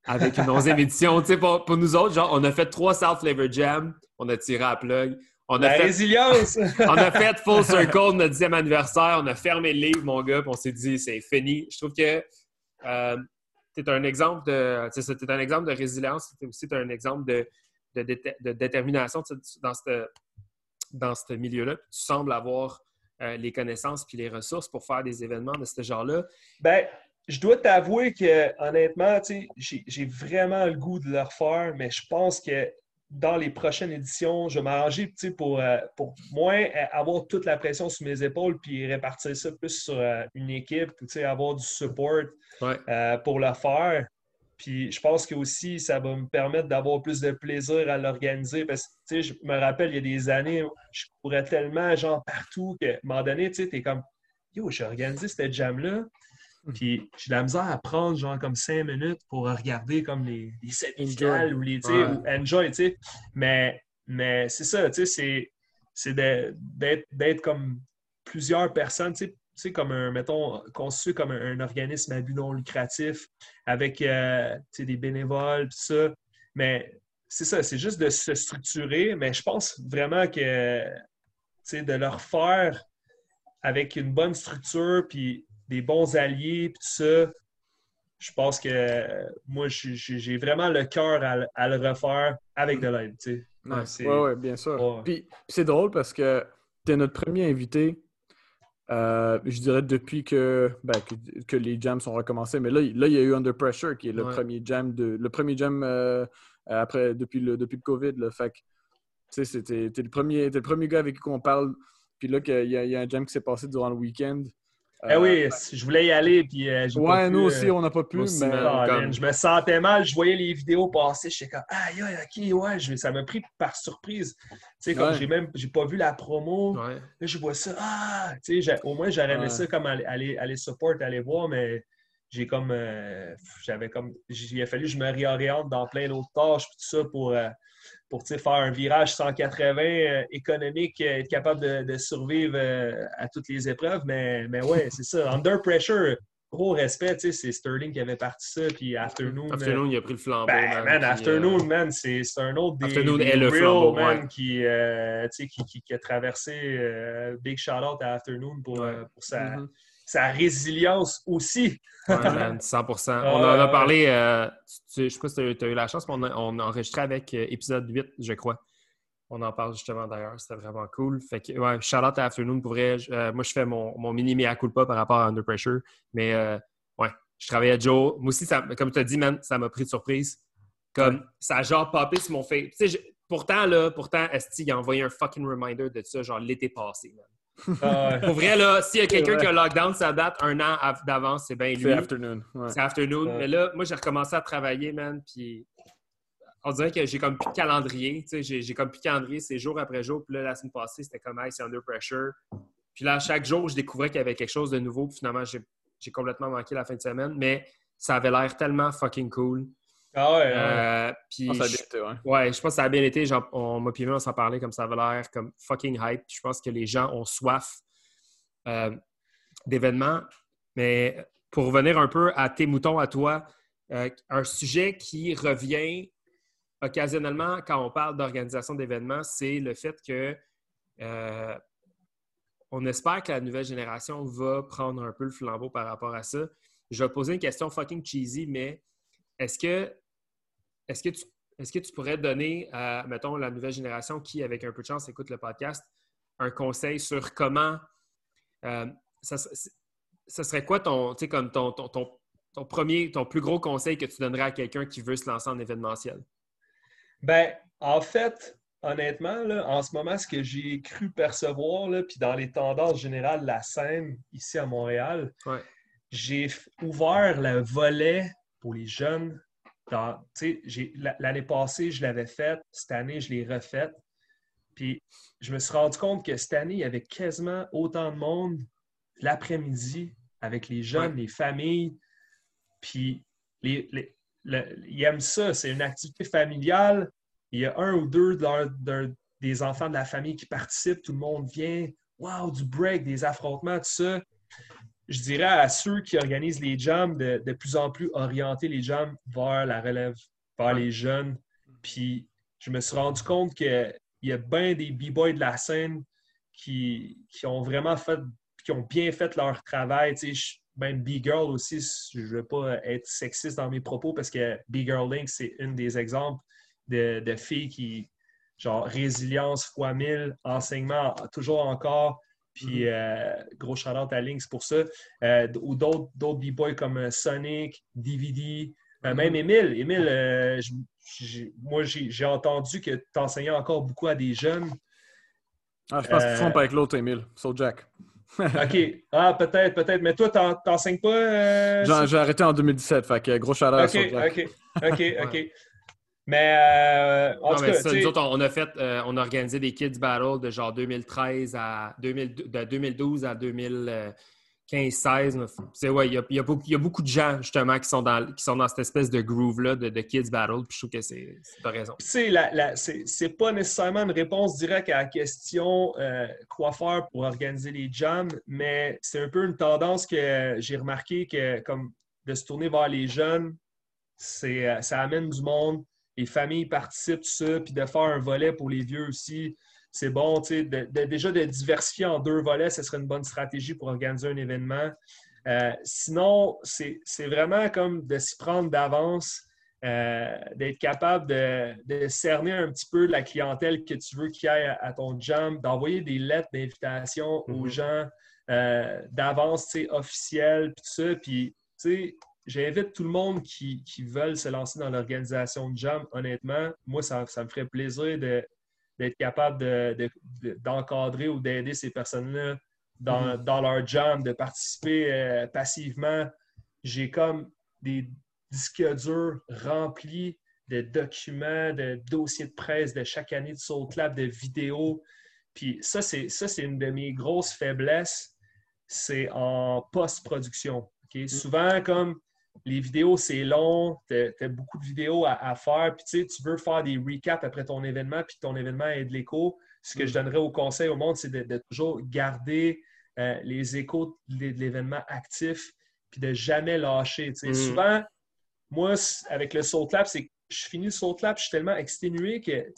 avec une onzième édition. Tu sais, pour, nous autres, genre, on a fait trois South Flavor Jam, on a tiré à plug. On a La fait, résilience! on a fait Full Circle, notre dixième anniversaire. On a fermé le livre, mon gars, puis on s'est dit, c'est fini. Je trouve que euh, tu un exemple de. Un exemple de résilience, c'est aussi un exemple de, de, détermination dans ce dans ce milieu-là. Tu sembles avoir euh, les connaissances puis les ressources pour faire des événements de ce genre-là. Ben, je dois t'avouer que, honnêtement, j'ai vraiment le goût de le refaire, mais je pense que dans les prochaines éditions, je vais m'arranger pour, euh, pour moins avoir toute la pression sur mes épaules puis répartir ça plus sur euh, une équipe, avoir du support pour le faire. Puis je pense que aussi, ça va me permettre d'avoir plus de plaisir à l'organiser. Parce que je me rappelle, il y a des années, je courais tellement genre partout qu'à un moment donné, tu es comme Yo, j'ai organisé cette jam-là. Puis j'ai de la misère à prendre genre comme cinq minutes pour regarder comme les, les ou les ou enjoy, tu sais. Mais, mais c'est ça, tu sais, c'est d'être comme plusieurs personnes, tu sais, comme un, mettons, conçu comme un, organisme à but non lucratif avec euh, des bénévoles, tout ça. Mais c'est ça, c'est juste de se structurer, mais je pense vraiment que de leur faire avec une bonne structure, puis des bons alliés, puis tout ça, je pense que moi, j'ai vraiment le cœur à, le refaire avec de l'aide. Oui, ouais, bien sûr. Puis, c'est drôle parce que tu es notre premier invité, euh, je dirais depuis ben, que, que, les jams sont recommencés. Mais là, là, il y a eu Under Pressure, qui est le premier jam de le premier jam euh, après depuis le depuis le COVID. Là. Fait que c'était le premier, le premier gars avec qui on parle. Puis là, il y, y, a un jam qui s'est passé durant le week-end. Eh oui, je voulais y aller, puis euh, Ouais, nous aussi, euh, on n'a pas pu, mais... Ah, je me sentais mal, je voyais les vidéos passer, je suis comme « Aïe, aïe, OK, ouais, ça m'a pris par surprise. » Tu sais, comme j'ai même, j'ai pas vu la promo, là, je vois ça, ah! Tu sais, au moins, j'aurais aimé ça comme aller, aller, aller support, aller voir, mais j'ai comme... Euh, j'avais comme... Il a fallu que je me réoriente dans plein d'autres tâches, tout ça, pour pour faire un virage 180 euh, économique, euh, être capable de, survivre euh, à toutes les épreuves. Mais, mais ouais, c'est ça. Under pressure, gros respect, c'est Sterling qui avait parti ça, puis Afternoon. Afternoon, il a pris le flambeau. Ben, man, Afternoon, man, c'est un autre des, Afternoon est le flambeau, man, qui, qui, qui, a traversé Big shout out à Afternoon pour, pour sa. Mm-hmm sa résilience aussi. ouais, 100 On en a parlé, euh, je ne sais pas si tu as, eu la chance, mais on a, enregistré avec euh, épisode 8, je crois. On en parle justement d'ailleurs, c'était vraiment cool. Fait que, ouais, Charlotte Afternoon, pour vrai, euh, moi je fais mon, mon mini mea culpa par rapport à Under Pressure, mais ouais, je travaillais à Joe. Moi aussi, ça, comme tu as dit, man, ça m'a pris de surprise. Comme ça a genre popé sur mon fait. Pourtant, là, pourtant, Esti, il a envoyé un fucking reminder de ça, genre l'été passé, man. Ah Pour vrai, là, s'il y a quelqu'un qui a lockdown, ça date un an d'avance, c'est bien lui. C'est afternoon. C'est afternoon. Mais là, moi, j'ai recommencé à travailler, man, puis on dirait que j'ai comme plus de calendrier. J'ai comme plus de calendrier, c'est jour après jour. Puis là, la semaine passée, c'était comme, hey, c'est under pressure. Puis là, chaque jour, je découvrais qu'il y avait quelque chose de nouveau. Puis finalement, j'ai complètement manqué la fin de semaine. Mais ça avait l'air tellement fucking cool. Ah ouais, euh, puis je, ouais. je pense que ça a bien été. Genre, on m'a on s'en parlait comme ça avait l'air comme fucking hype. Je pense que les gens ont soif euh, d'événements. Mais pour revenir un peu à tes moutons, à toi, euh, un sujet qui revient occasionnellement quand on parle d'organisation d'événements, c'est le fait que on espère que la nouvelle génération va prendre un peu le flambeau par rapport à ça. Je vais poser une question fucking cheesy, mais est-ce que est-ce que tu est-ce que tu pourrais donner à, mettons, la nouvelle génération qui, avec un peu de chance, écoute le podcast, un conseil sur comment euh, ça, serait quoi ton, comme ton, ton, premier, ton plus gros conseil que tu donnerais à quelqu'un qui veut se lancer en événementiel? Ben, en fait, honnêtement, là, en ce moment, ce que j'ai cru percevoir, puis dans les tendances générales de la scène ici à Montréal, j'ai ouvert le volet pour les jeunes L'année passée, je l'avais faite. Cette année, je l'ai refaite. Puis je me suis rendu compte que cette année, il y avait quasiment autant de monde l'après-midi avec les jeunes, les familles. Puis les, ils aiment ça. C'est une activité familiale. Il y a un ou deux des enfants de la famille qui participent. Tout le monde vient. Wow, du break, des affrontements, tout ça je dirais à ceux qui organisent les jams de, de plus en plus orienter les jams vers la relève, vers les jeunes. Puis je me suis rendu compte qu'il y a bien des b-boys de la scène qui, ont vraiment fait, qui ont bien fait leur travail. Tu sais, même B-Girl aussi, je ne veux pas être sexiste dans mes propos parce que B-Girl Link, c'est une des exemples de, de filles qui, genre, résilience fois mille, enseignement toujours encore, puis, mm-hmm. euh, gros shout à Lynx pour ça. Euh, ou d'autres b-boys comme euh, Sonic, DVD, même mm-hmm. Emile. Emile, moi, j'ai entendu que tu enseignais encore beaucoup à des jeunes. Ah, je pense que tu trompes avec l'autre Emile, So Jack. OK. Ah, peut-être, peut-être. Mais toi, tu n'enseignes pas. J'ai arrêté en 2017, fait que gros chaleur OK, OK, OK, OK. Mais, euh, en tout cas, nous autres, on a fait, euh, on a organisé des Kids Battle de genre 2013 à 2012 à 2000. 15-16. Ouais, il y, a, beaucoup de gens, justement, qui sont dans, qui sont dans cette espèce de groove-là de, Kids Battle. Puis je trouve que c'est. T'as raison. C'est pas nécessairement une réponse directe à la question euh, quoi faire pour organiser les jams, mais c'est un peu une tendance que j'ai remarqué que, comme de se tourner vers les jeunes, euh, ça amène du monde. Les familles participent, ça, puis de faire un volet pour les vieux aussi c'est bon, déjà de diversifier en deux volets, ce serait une bonne stratégie pour organiser un événement. Euh, sinon, c'est vraiment comme de s'y prendre d'avance, euh, d'être capable de, cerner un petit peu la clientèle que tu veux qu'il aille à, ton jam, d'envoyer des lettres d'invitation aux mm-hmm. gens euh, d'avance, officielles, puis tout ça. Puis, j'invite tout le monde qui, qui veulent se lancer dans l'organisation de jam. Honnêtement, moi, ça, ça me ferait plaisir de d'être capable d'encadrer ou d'aider ces personnes-là dans, mm-hmm. leur jam, de participer euh, passivement. J'ai comme des disques durs remplis de documents, de dossiers de presse de chaque année de Soul Clap, de vidéos. Puis ça, c'est une de mes grosses faiblesses, c'est en post-production. Mm. Souvent, comme les vidéos, c'est long, tu as, beaucoup de vidéos à, faire, puis tu veux faire des recaps après ton événement, puis ton événement est de l'écho. Ce que je mm. donnerais au conseil au monde, c'est de, toujours garder euh, les échos de, l'événement actif, puis de jamais lâcher. Mm. Souvent, moi, avec le Soul Clap, c'est que je finis le Soul Clap, je suis tellement exténué que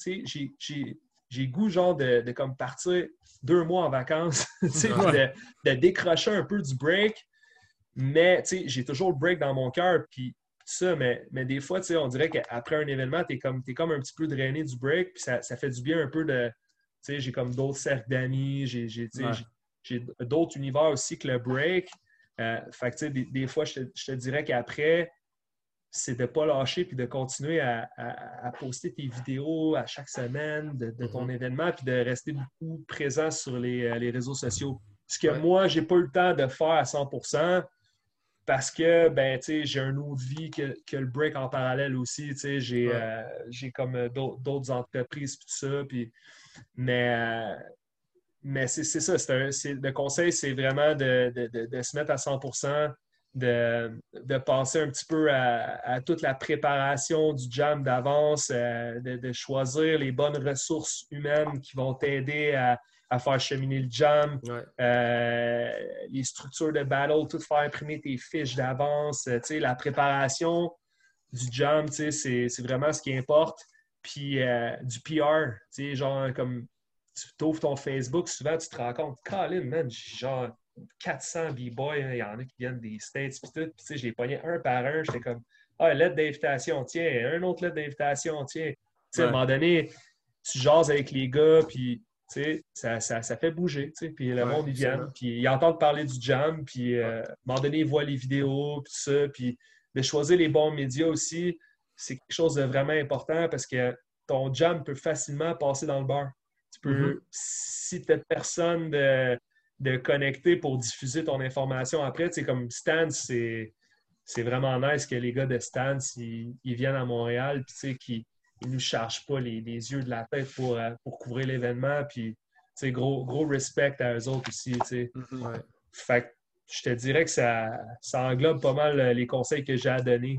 j'ai goût genre de, comme partir deux mois en vacances, de, de, décrocher un peu du break, mais, tu sais, j'ai toujours le break dans mon cœur, puis ça, mais, mais des fois, tu sais, on dirait qu'après un événement, tu es comme, es comme un petit peu drainé du break, puis ça, fait du bien un peu de, tu sais, j'ai comme d'autres cercles d'amis, j'ai d'autres univers aussi que le break. Euh, fait que, tu sais, des, fois, je te, dirais qu'après, c'est de ne pas lâcher puis de continuer à, poster tes vidéos à chaque semaine de, ton mm-hmm. événement puis de rester beaucoup présent sur les, euh, les réseaux sociaux. Ce que moi, je n'ai pas eu le temps de faire à 100 parce que ben, j'ai une autre vie que, le break en parallèle aussi. J'ai euh, j'ai comme euh, d'autres entreprises tout ça. Puis, mais euh, mais c'est ça. le conseil, c'est vraiment de, se mettre à 100 de, de passer un petit peu à, toute la préparation du jam d'avance, de, choisir les bonnes ressources humaines qui vont t'aider à, à faire cheminer le jam, euh, les structures de battle, tout faire imprimer tes fiches d'avance, euh, la préparation du jam, c'est vraiment ce qui importe. Puis euh, du PR, genre comme tu ouvres ton Facebook, souvent tu te rends compte, Colin, man, genre 400 b-boys, il y en a qui viennent des States, puis tout, puis j'ai pogné un par un, j'étais comme, ah, lettre d'invitation, tiens, un autre lettre d'invitation, tiens. À un moment donné, tu jases avec les gars, puis ça, ça, ça, fait bouger. Puis le monde, ils viennent, puis ils entendent parler du jam, puis euh, à un moment donné, ils voient les vidéos, puis ça. Puis de choisir les bons médias aussi, c'est quelque chose de vraiment important parce que ton jam peut facilement passer dans le bar. Tu peux, mm-hmm. si tu n'as personne de, de connecter pour diffuser ton information après, tu comme Stan, c'est vraiment nice que les gars de Stan, ils, viennent à Montréal, puis qui ils nous chargent pas les, yeux de la tête pour, euh, pour couvrir l'événement. Puis, gros, gros respect à eux autres aussi. Mm-hmm. Fait je te dirais que ça, ça englobe pas mal euh, les conseils que j'ai à donner.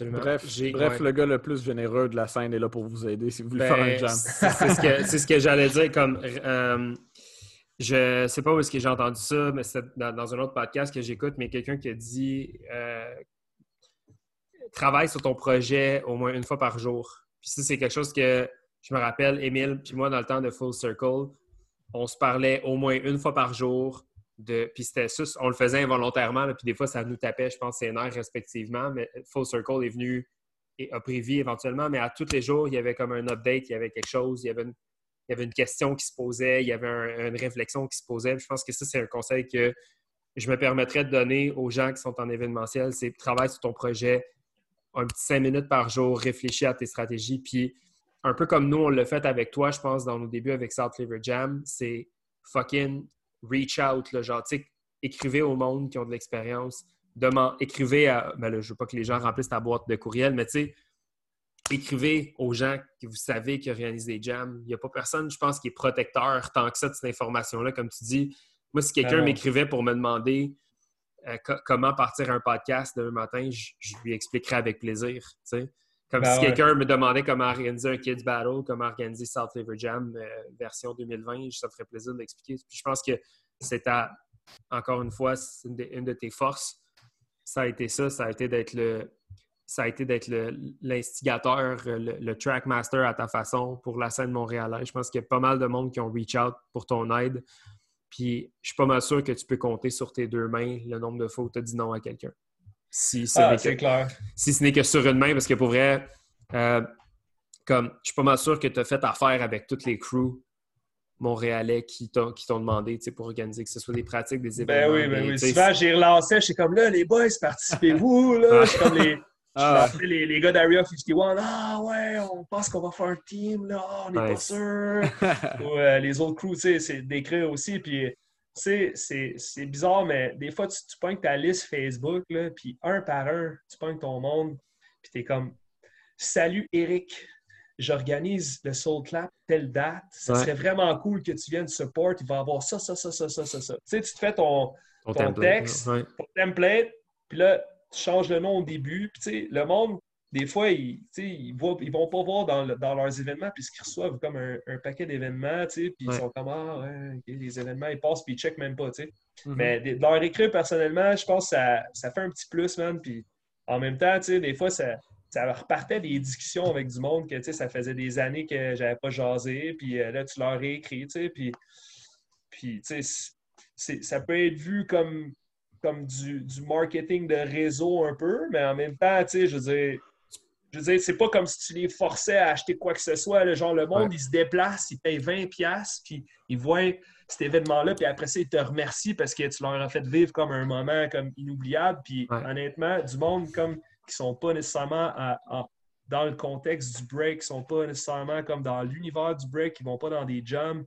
Bref, bref le gars le plus généreux de la scène est là pour vous aider si vous voulez faire un ben, jam. C'est ce que, j'allais dire. Comme, euh, je sais pas où est-ce que j'ai entendu ça, mais c'est dans, un autre podcast que j'écoute, mais quelqu'un qui a dit travaille sur ton projet au moins une fois par jour. Puis ça, c'est quelque chose que je me rappelle, Émile, puis moi, dans le temps de Full Circle, on se parlait au moins une fois par jour. De, puis c'était on le faisait involontairement, puis des fois, ça nous tapait, je pense, ses nerfs respectivement. Mais Full Circle est venu et a pris vie éventuellement, mais à tous les jours, il y avait comme un update, il y avait quelque chose, il y avait une, question qui se posait, il y avait une réflexion qui se posait. Je pense que ça, c'est un conseil que je me permettrais de donner aux gens qui sont en événementiel, c'est travailler sur ton projet un petit cinq minutes par jour, réfléchis à tes stratégies. Puis, un peu comme nous, on l'a fait avec toi, je pense, dans nos débuts avec South Flavor Jam, c'est fucking reach out, là, genre, tu écrivez au monde qui ont de l'expérience. Écrivez à. Ben là, je veux pas que les gens remplissent ta boîte de courriel, mais tu sais, écrivez aux gens que vous savez qui organisent des jams. Il n'y a pas personne, je pense, qui est protecteur tant que ça de cette information-là. Comme tu dis, moi, si quelqu'un m'écrivait pour me demander comment partir un podcast demain matin, je, lui expliquerais avec plaisir. Comme ben si quelqu'un me demandait comment organiser un Kids Battle, comment organiser South Flavor Jam euh, version 2020, ça me ferait plaisir de l'expliquer. je pense que c'est encore une fois, une de tes forces. Ça a été ça, ça a été d'être le, ça a été d'être l'instigateur, le, le, trackmaster à ta façon pour la scène montréalaise. Je pense qu'il y a pas mal de monde qui ont reach out pour ton aide. Puis je suis pas mal sûr que tu peux compter sur tes deux mains le nombre de fois où tu as dit non à quelqu'un. Si ce ah, c'est clair. Si ce n'est que sur une main, parce que pour vrai, euh, comme je suis pas mal sûr que tu as fait affaire avec toutes les crews montréalais qui t'ont demandé pour organiser, que ce soit des pratiques, des ben événements. Ben oui, ben oui. Souvent, j'ai relancé, je suis comme là, les boys, participez-vous. Là. Je suis comme les, ah. les, les, gars d'Area 51, ah ouais, on pense qu'on va faire un team, là, ah, on n'est pas sûr. Ou euh, les autres crews, tu sais, c'est d'écrire aussi. Puis, c'est bizarre, mais des fois, tu, tu pognes ta liste Facebook, là, puis un par un, tu pognes ton monde, puis t'es comme Salut Eric, j'organise le Soul Clap telle date. Ça serait vraiment cool que tu viennes support. Il va avoir ça, ça, ça, ça, ça, ça, ça. Tu sais, tu te fais ton, ton, texte, ton template, puis là, tu changes le nom au début. Puis, le monde, des fois, ils ne ils vont pas voir dans, dans leurs événements puisqu'ils reçoivent comme un, paquet d'événements, puis ils sont comme Ah, ouais, les événements, ils passent, puis ils checkent même pas. Mm-hmm. Mais de leur écrire personnellement, je pense que ça, ça fait un petit plus, man. Puis en même temps, des fois, ça, ça repartait des discussions avec du monde que ça faisait des années que j'avais pas jasé, puis euh, là, tu leur réécris, puis, puis ça peut être vu comme comme du, marketing de réseau un peu, mais en même temps, tu sais, je veux dire, je veux dire, c'est pas comme si tu les forçais à acheter quoi que ce soit. Le genre, le monde, il se déplace, il paye 20$, puis ils voient cet événement-là, puis après ça, ils te remercient parce que tu leur as fait vivre comme un moment comme inoubliable. Puis honnêtement, du monde comme qui sont pas nécessairement dans le contexte du break, qui sont pas nécessairement comme dans l'univers du break, qui vont pas dans des jams.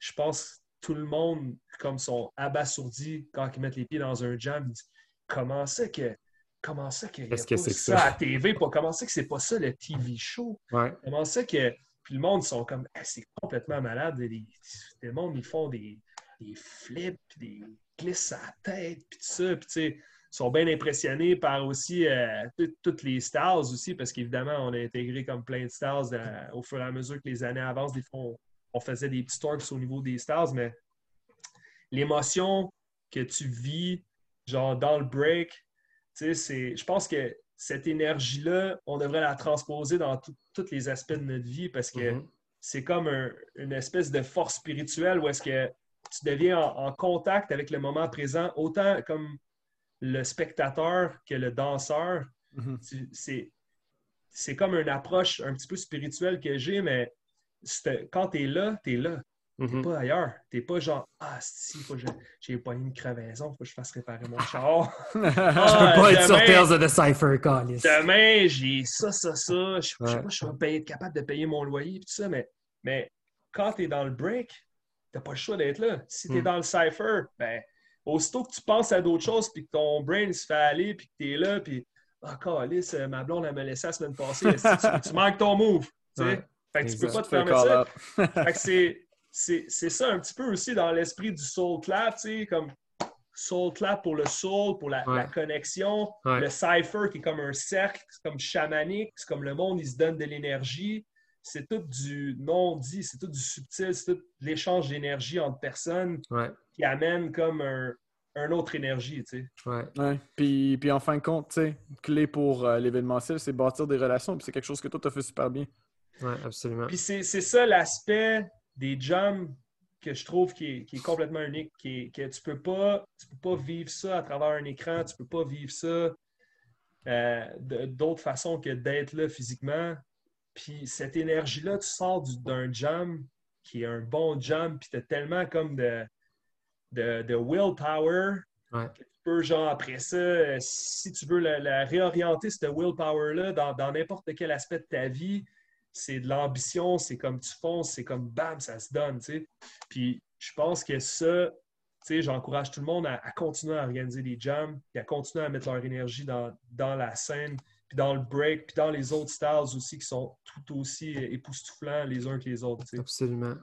Je pense tout le monde comme sont abasourdis quand ils mettent les pieds dans un jam. Ils disent Comment ça que. Comment ça qu'il y a pas ça, à TV? Pas, comment ça que c'est pas ça le TV show? Comment ça que. Puis le monde, sont comme c'est complètement malade. Les, le monde, ils font des, des flips, des glisses à la tête, puis tout ça. Puis tu sais, ils sont bien impressionnés par aussi euh, toutes les stars aussi, parce qu'évidemment, on a intégré comme plein de stars au fur et à mesure que les années avancent. Des fois, on faisait des petits talks au niveau des stars, mais l'émotion que tu vis, genre dans le break, c'est, je pense que cette énergie-là, on devrait la transposer dans tous les aspects de notre vie parce que mm-hmm. c'est comme une espèce de force spirituelle où est-ce que tu deviens en, contact avec le moment présent, autant comme le spectateur que le danseur. Mm-hmm. c'est comme une approche un petit peu spirituelle que j'ai, mais quand tu es là, tu es là. Tu n'es mm-hmm. pas ailleurs. Tu n'es pas genre Ah, si, j'ai pas une crevaison, faut que je fasse réparer mon char. je peux ah, pas être sur of the Cypher, Demain, j'ai ça, ça, ça. Je sais pas, je vais être capable de payer mon loyer et tout ça, mais, mais quand tu es dans le break, tu n'as pas le choix d'être là. Si tu es mm. dans le Cypher, ben, aussitôt que tu penses à d'autres choses puis que ton brain se fait aller puis que tu es là, puis Ah, Alice, ma blonde, elle m'a laissé la semaine passée. tu, manques ton move. Tu sais? Fait que tu peux pas te permettre ça. fait que c'est ça un petit peu aussi dans l'esprit du soul clap, tu sais, comme soul clap pour le soul, pour la, connexion. Le cipher qui est comme un cercle, c'est comme chamanique, c'est comme le monde, il se donne de l'énergie. C'est tout du non-dit, c'est tout du subtil, c'est tout l'échange d'énergie entre personnes qui amène comme un, un autre énergie, tu sais. Ouais. Puis, puis en fin de compte, tu sais, clé pour euh, l'événementiel, c'est bâtir des relations. Puis c'est quelque chose que toi, tu as fait super bien. Oui, absolument. Puis c'est ça l'aspect des jams que je trouve qui est, complètement unique, qui que tu peux pas, tu peux pas vivre ça à travers un écran, tu peux pas vivre ça euh, d'autre façon que d'être là physiquement. Puis cette énergie-là, tu sors d'un jam qui est un bon jam, puis tu as tellement comme de, de, willpower que tu peux, genre, après ça, euh, si tu veux la, la réorienter, cette willpower-là, dans dans n'importe quel aspect de ta vie, c'est de l'ambition, c'est comme tu fonces, c'est comme bam, ça se donne, tu sais. Puis je pense que ça, tu sais, j'encourage tout le monde à, à continuer à organiser des jams, et à continuer à mettre leur énergie dans, dans la scène, puis dans le break, puis dans les autres styles aussi qui sont tout aussi époustouflants les uns que les autres, tu sais. Absolument.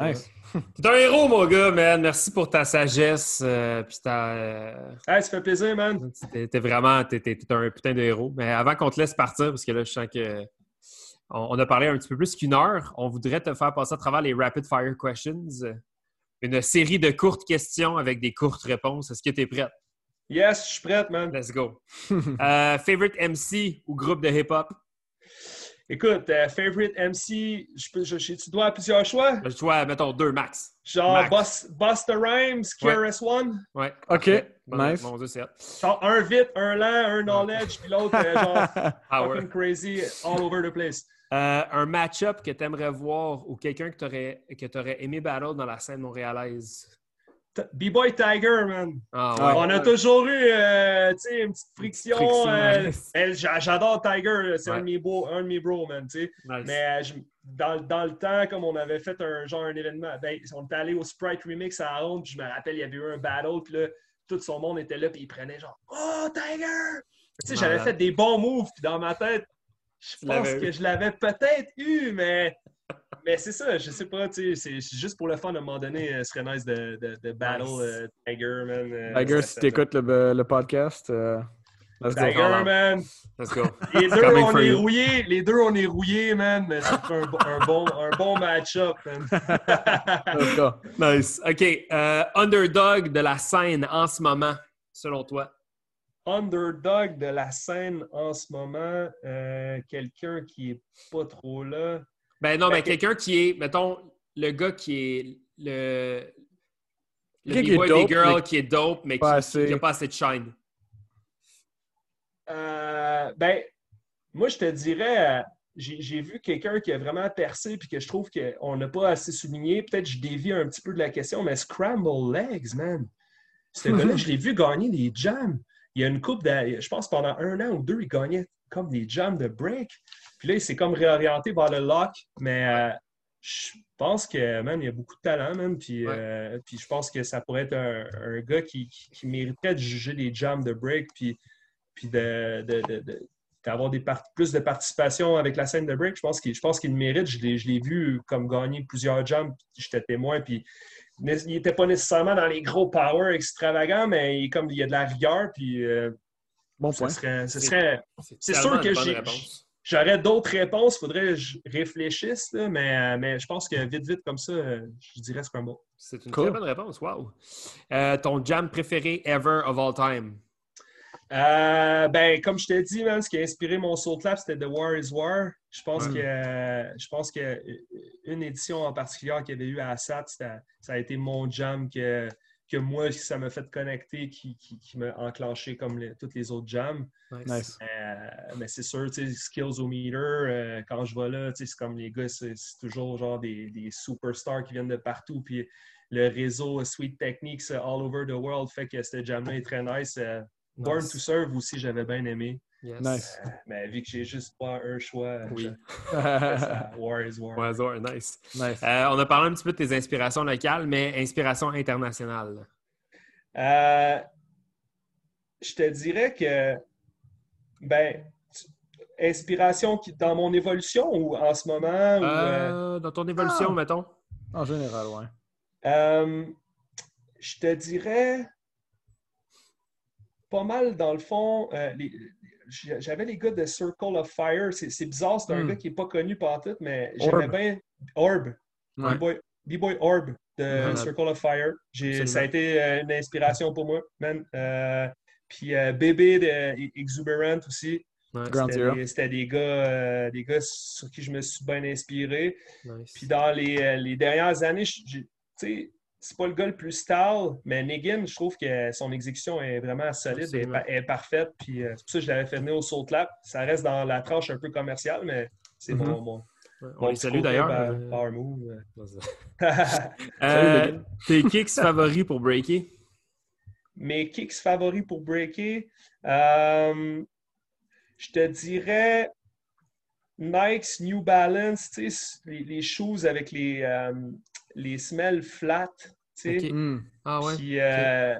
Nice. T'es un héros, mon gars, man. Merci pour ta sagesse. euh, puis ta, euh, Hey, ça fait plaisir, man. t'es, vraiment t'es un putain de héros. Mais avant qu'on te laisse partir, parce que là, je sens que on, a parlé un petit peu plus qu'une heure, on voudrait te faire passer à travers les Rapid Fire Questions. Une série de courtes questions avec des courtes réponses. Est-ce que tu es prête? Yes, je suis prête, man. Let's go. Euh, favorite MC ou groupe de hip-hop? Écoute, euh, favorite MC, je peux, je, je- tu dois à plusieurs choix. Je vois, mettons, deux max. Genre Busta Rhymes, KRS-One. Ouais. OK. Bon, nice. Dieu, c'est. Genre un vite, un lent, un knowledge, puis l'autre, euh, genre Power. fucking crazy, all over the place. Euh, un match-up que tu aimerais voir ou quelqu'un que tu aurais, que aurais aimé battle dans la scène montréalaise? B-Boy Tiger, man. Ah Ouais. On a toujours eu, euh, tu sais, une petite friction. Friction, euh, J'adore Tiger, c'est un, Ouais. de mes beaux- un de mes bros, man, tu sais. Nice. Mais je- dans, dans le temps, comme on avait fait un genre un événement, ben, on était allé au Sprite Remix à puis je me rappelle, il y avait eu un battle, puis là, tout son monde était là, puis il prenait genre Oh, Tiger! Tu sais, j'avais fait des bons moves, puis dans ma tête, je pense que eu. je l'avais peut-être eu, mais. Mais c'est ça, je sais pas, tu sais, c'est juste pour le fun, à un moment donné, euh, ce serait nice de, de, de battle Nice. euh, Tiger, man. euh, Tiger, si t'écoutes le, le podcast, euh, let's go. Tiger, man. Let's go. Les deux, on est rouillés. Les deux, on est rouillés, man. Mais ça fait un, bo- un bon, un bon match-up, man. Let's go. Nice. OK. euh, underdog de la scène en ce moment, selon toi? Underdog de la scène en ce moment, euh, quelqu'un qui est pas trop là. Ben non, Ben, mais quelqu'un qui est, mettons, le gars qui est le. Le qui dope, mais qui est dope, mais qui n'a pas assez de shine. Euh, ben, moi, je te dirais, euh, j'ai vu quelqu'un qui a vraiment percé puis que je trouve qu'on n'a pas assez souligné. Peut-être que je dévie un petit peu de la question, mais Scramble Legs, man. Ce gars-là, je l'ai vu gagner des jams. Il y a une coupe, de, je pense pendant un an ou deux, il gagnait comme des jams de break. Puis là, il s'est comme réorienté vers le lock. Mais euh, je pense que, man, il y a beaucoup de talent, man. Puis, Ouais. euh, puis je pense que ça pourrait être un, un gars qui, qui, qui mériterait de juger des jams de break. Puis puis de, de- de- de- d'avoir des plus de participation avec la scène de break. Je pense qu'il, je pense qu'il le mérite. Je l'ai, vu comme gagner plusieurs jams. J'étais témoin. Puis il n'était pas nécessairement dans les gros power extravagants, mais il, comme il y a de la rigueur. Puis euh, Bon ce point. serait, ce C'est- serait- C'est tellement sûr que j'ai- j'aurais d'autres réponses. Il faudrait que je réfléchisse, là, mais, euh, mais je pense que vite, vite comme ça, je dirais Scramble. C'est une Cool. très bonne réponse. Wow. Euh, ton jam préféré ever of all time? Euh, ben, comme je t'ai dit, man, ce qui a inspiré mon Soul Clap, c'était The War is War. Je pense Ouais. que je pense que euh, une édition en particulier qu'il y avait eu à c'était- ça a été mon jam que, que moi, ça m'a fait connecter, qui, qui, qui m'a enclenché comme les- toutes les autres jams. Nice. Euh, mais c'est sûr, tu sais, skills au meter, euh, quand je vais là, c'est comme les gars, c'est toujours genre des, des superstars qui viennent de partout. Puis le réseau Sweet Techniques all over the world fait que ce jam-là est très nice. Euh, Born Nice. to Serve aussi, j'avais bien aimé. Yes. Nice. Euh, mais vu que j'ai juste pas un choix, Oui. je- War is War. Ouais, Zor, nice. nice. Euh, on a parlé un petit peu de tes inspirations locales, mais inspirations internationales. Euh, je te dirais que, ben, inspiration qui, dans mon évolution ou en ce moment? ou, dans ton évolution, Ah. mettons. En général, ouais. Euh, je te dirais pas mal dans le fond. euh, les- J'avais les gars de Circle of Fire. C'est c'est bizarre, c'est un Hmm. gars qui n'est pas connu par tout, mais j'aimais bien Orb. Ouais. B-Boy Orb de. Circle of Fire. Ça a été euh, une inspiration pour moi, man. Euh, puis euh, Bébé de Exuberant aussi. C'était des, gars, euh, des gars sur qui je me suis bien inspiré. Nice. Puis dans les, les dernières années, tu sais, c'est pas le gars le plus style, mais Negan, je trouve que son exécution est vraiment solide, est, est parfaite. Puis euh, c'est pour ça que je l'avais fait venir au Soul Clap. Ça reste dans la tranche un peu commerciale, mais c'est mon, mon, Ouais, mon On les petit salue d'ailleurs. ba- Euh, Power move. euh, tes kicks favoris pour breaker? mes kicks favoris pour breaker, euh, je te dirais Nike's New Balance, les, les shoes avec les, les semelles flat. Hmm. Ah ouais. Qui, euh,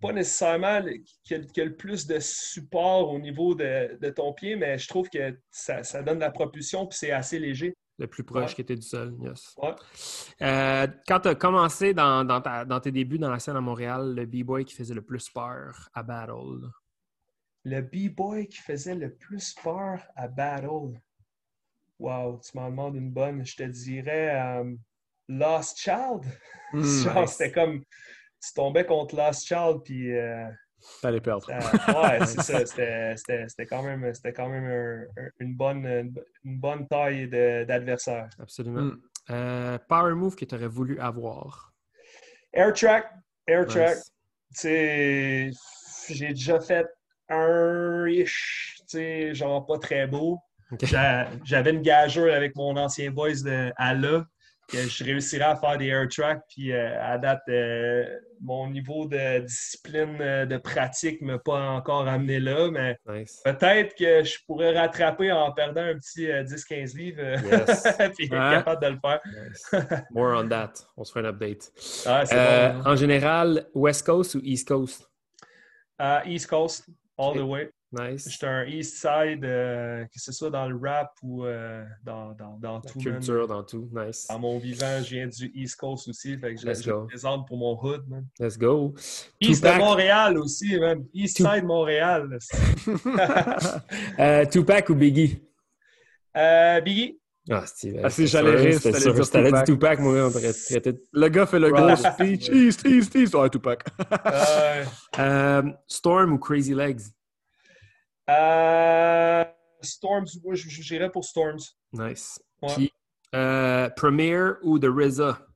pas nécessairement qui a, le plus de support au niveau de, de, ton pied, mais je trouve que ça, ça donne de la propulsion puis c'est assez léger. Le plus proche qui était du sol, yes. Ouais. Euh, quand tu as commencé dans, dans, ta, dans, tes débuts dans la scène à Montréal, le B-Boy qui faisait le plus peur à Battle? Le B-Boy qui faisait le plus peur à Battle? Wow, tu m'en demandes une bonne. Je te dirais euh, Lost Child. Mm, c'était comme tu tombais contre Lost Child, puis. Euh, T'allais perdre. ouais, c'est ça. C'était quand même, quand même une, bonne, une bonne taille d'adversaire. Absolument. Mm. Euh, power move que tu aurais voulu avoir? Air track. Air track. J'ai déjà fait un-ish, genre pas très beau. J'avais une gageure avec mon ancien boys de Ala que je réussirais à faire des air tracks. Puis euh, à date, euh, mon niveau de discipline euh, de pratique ne m'a pas encore amené là, mais peut-être que je pourrais rattraper en perdant un petit 10-15 livres puis être capable de le faire. More on that. On se fait un update. Ah, en général, West Coast ou East Coast? East Coast, all the way. Nice. J'étais un East Side, euh, que ce soit dans le rap ou euh, dans, dans, dans La tout. culture, dans tout. Nice. Dans mon vivant, je viens du East Coast aussi. Fait que je, je présente pour mon hood. Man. Let's go. East Tupac. de Montréal aussi, man. East Side Montréal. euh, Tupac ou Biggie? Euh, Biggie. Ah, c'est ah, j'allais rire. Si t'allais dire Tupac, moi, on aurait traité Le gars fait le gros speech. East, East, East. Ouais, Tupac. euh, Storm ou Crazy Legs? Euh, Storms, moi, j'irais pour Storms. Nice. Puis, euh, Premier ou The RZA?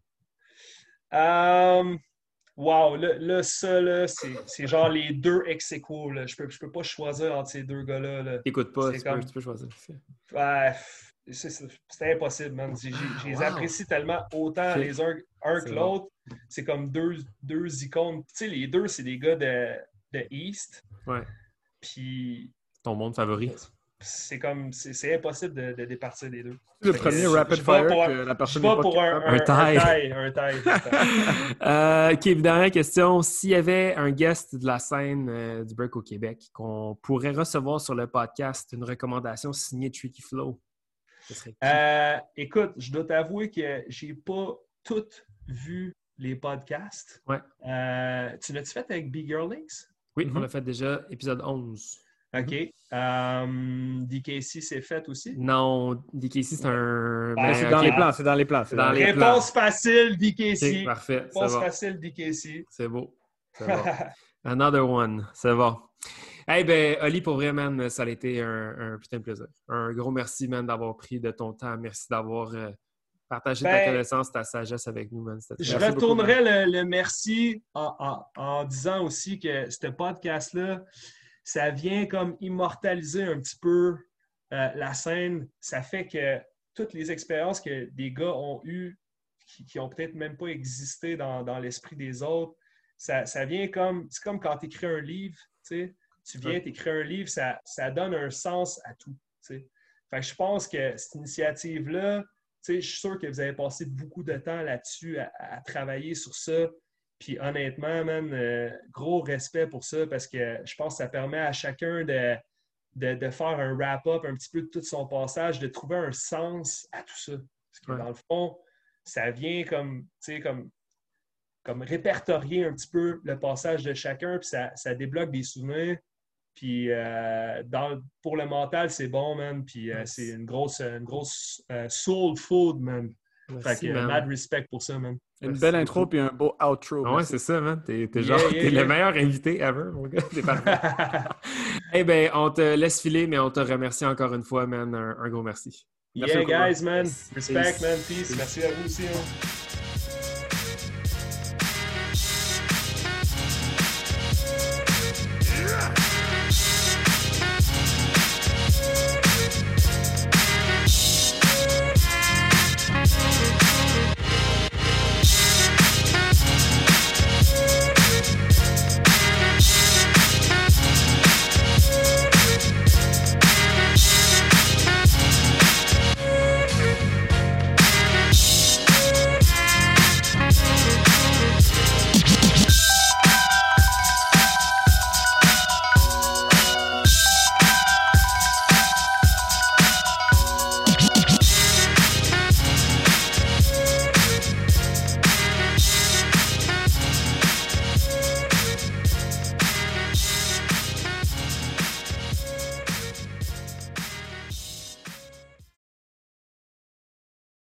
Um, wow, là, ça, là, c'est genre les deux ex aequo, Je peux, je peux pas choisir entre ces deux gars-là. Écoute pas, tu, comme... peux, tu, peux, choisir. Ouais, c'est impossible, man. Je les wow. apprécie tellement autant les uns un que l'autre. C'est comme deux, deux icônes. Tu sais, les deux, c'est des gars de, de East. Ouais. Puis ton monde favori? C'est comme, c'est impossible de, de, départir des deux. Le premier rapid fire que la personne pas pour un, un, un, taille. Un taille, euh, OK, dernière question. S'il y avait un guest de la scène euh, du break au Québec qu'on pourrait recevoir sur le podcast, une recommandation signée Tricky Flow, ce serait euh, écoute, je dois t'avouer que j'ai pas toutes vu les podcasts. Ouais. Euh, tu l'as-tu fait avec Big Girl Links? Oui, mm -hmm. on l'a fait déjà, épisode 11. OK. Um, DKC, c'est fait aussi? Non, DKC, c'est un. Ben, c'est dans, les plans, c'est dans les plans. Dans les Réponse facile, DKC. parfait. Réponse facile, DKC. C'est beau. C'est bon. Another one. C'est bon. Hey, ben, Oli, pour vrai, man, ça a été un, un putain de plaisir. Un gros merci, man, d'avoir pris de ton temps. Merci d'avoir euh, partagé ta ben, connaissance, ta sagesse avec nous, man. Je retournerai le, le, merci en, en, en disant aussi que ce podcast-là, ça vient comme immortaliser un petit peu euh, la scène. Ça fait que toutes les expériences que des gars ont eues, qui, qui ont peut-être même pas existé dans, dans l'esprit des autres, ça, ça vient comme. C'est comme quand tu écris un livre, tu sais. Tu viens, t'écris un livre, ça, ça, donne un sens à tout. Fait que je pense que cette initiative-là, je suis sûr que vous avez passé beaucoup de temps là-dessus à, à, travailler sur ça. Puis honnêtement, man, euh, gros respect pour ça parce que je pense que ça permet à chacun de, de, faire un wrap-up un petit peu de tout son passage, de trouver un sens à tout ça. Parce que dans le fond, ça vient comme, comme, comme répertorier un petit peu le passage de chacun, puis ça, ça débloque des souvenirs. Puis euh, dans, pour le mental, c'est bon, man. Puis euh, c'est une grosse, une grosse soul food, man. fait que mad respect pour ça, man. Une belle intro puis un beau outro. Ah ouais, c'est ça, man. T'es genre, t'es le meilleur invité ever, mon gars. T'es parfait. eh bien, on te laisse filer, mais on te remercie encore une fois, man. Un, un gros merci. merci yeah, guys, man. Respect, Peace. man. Peace. Merci à vous aussi. Hein.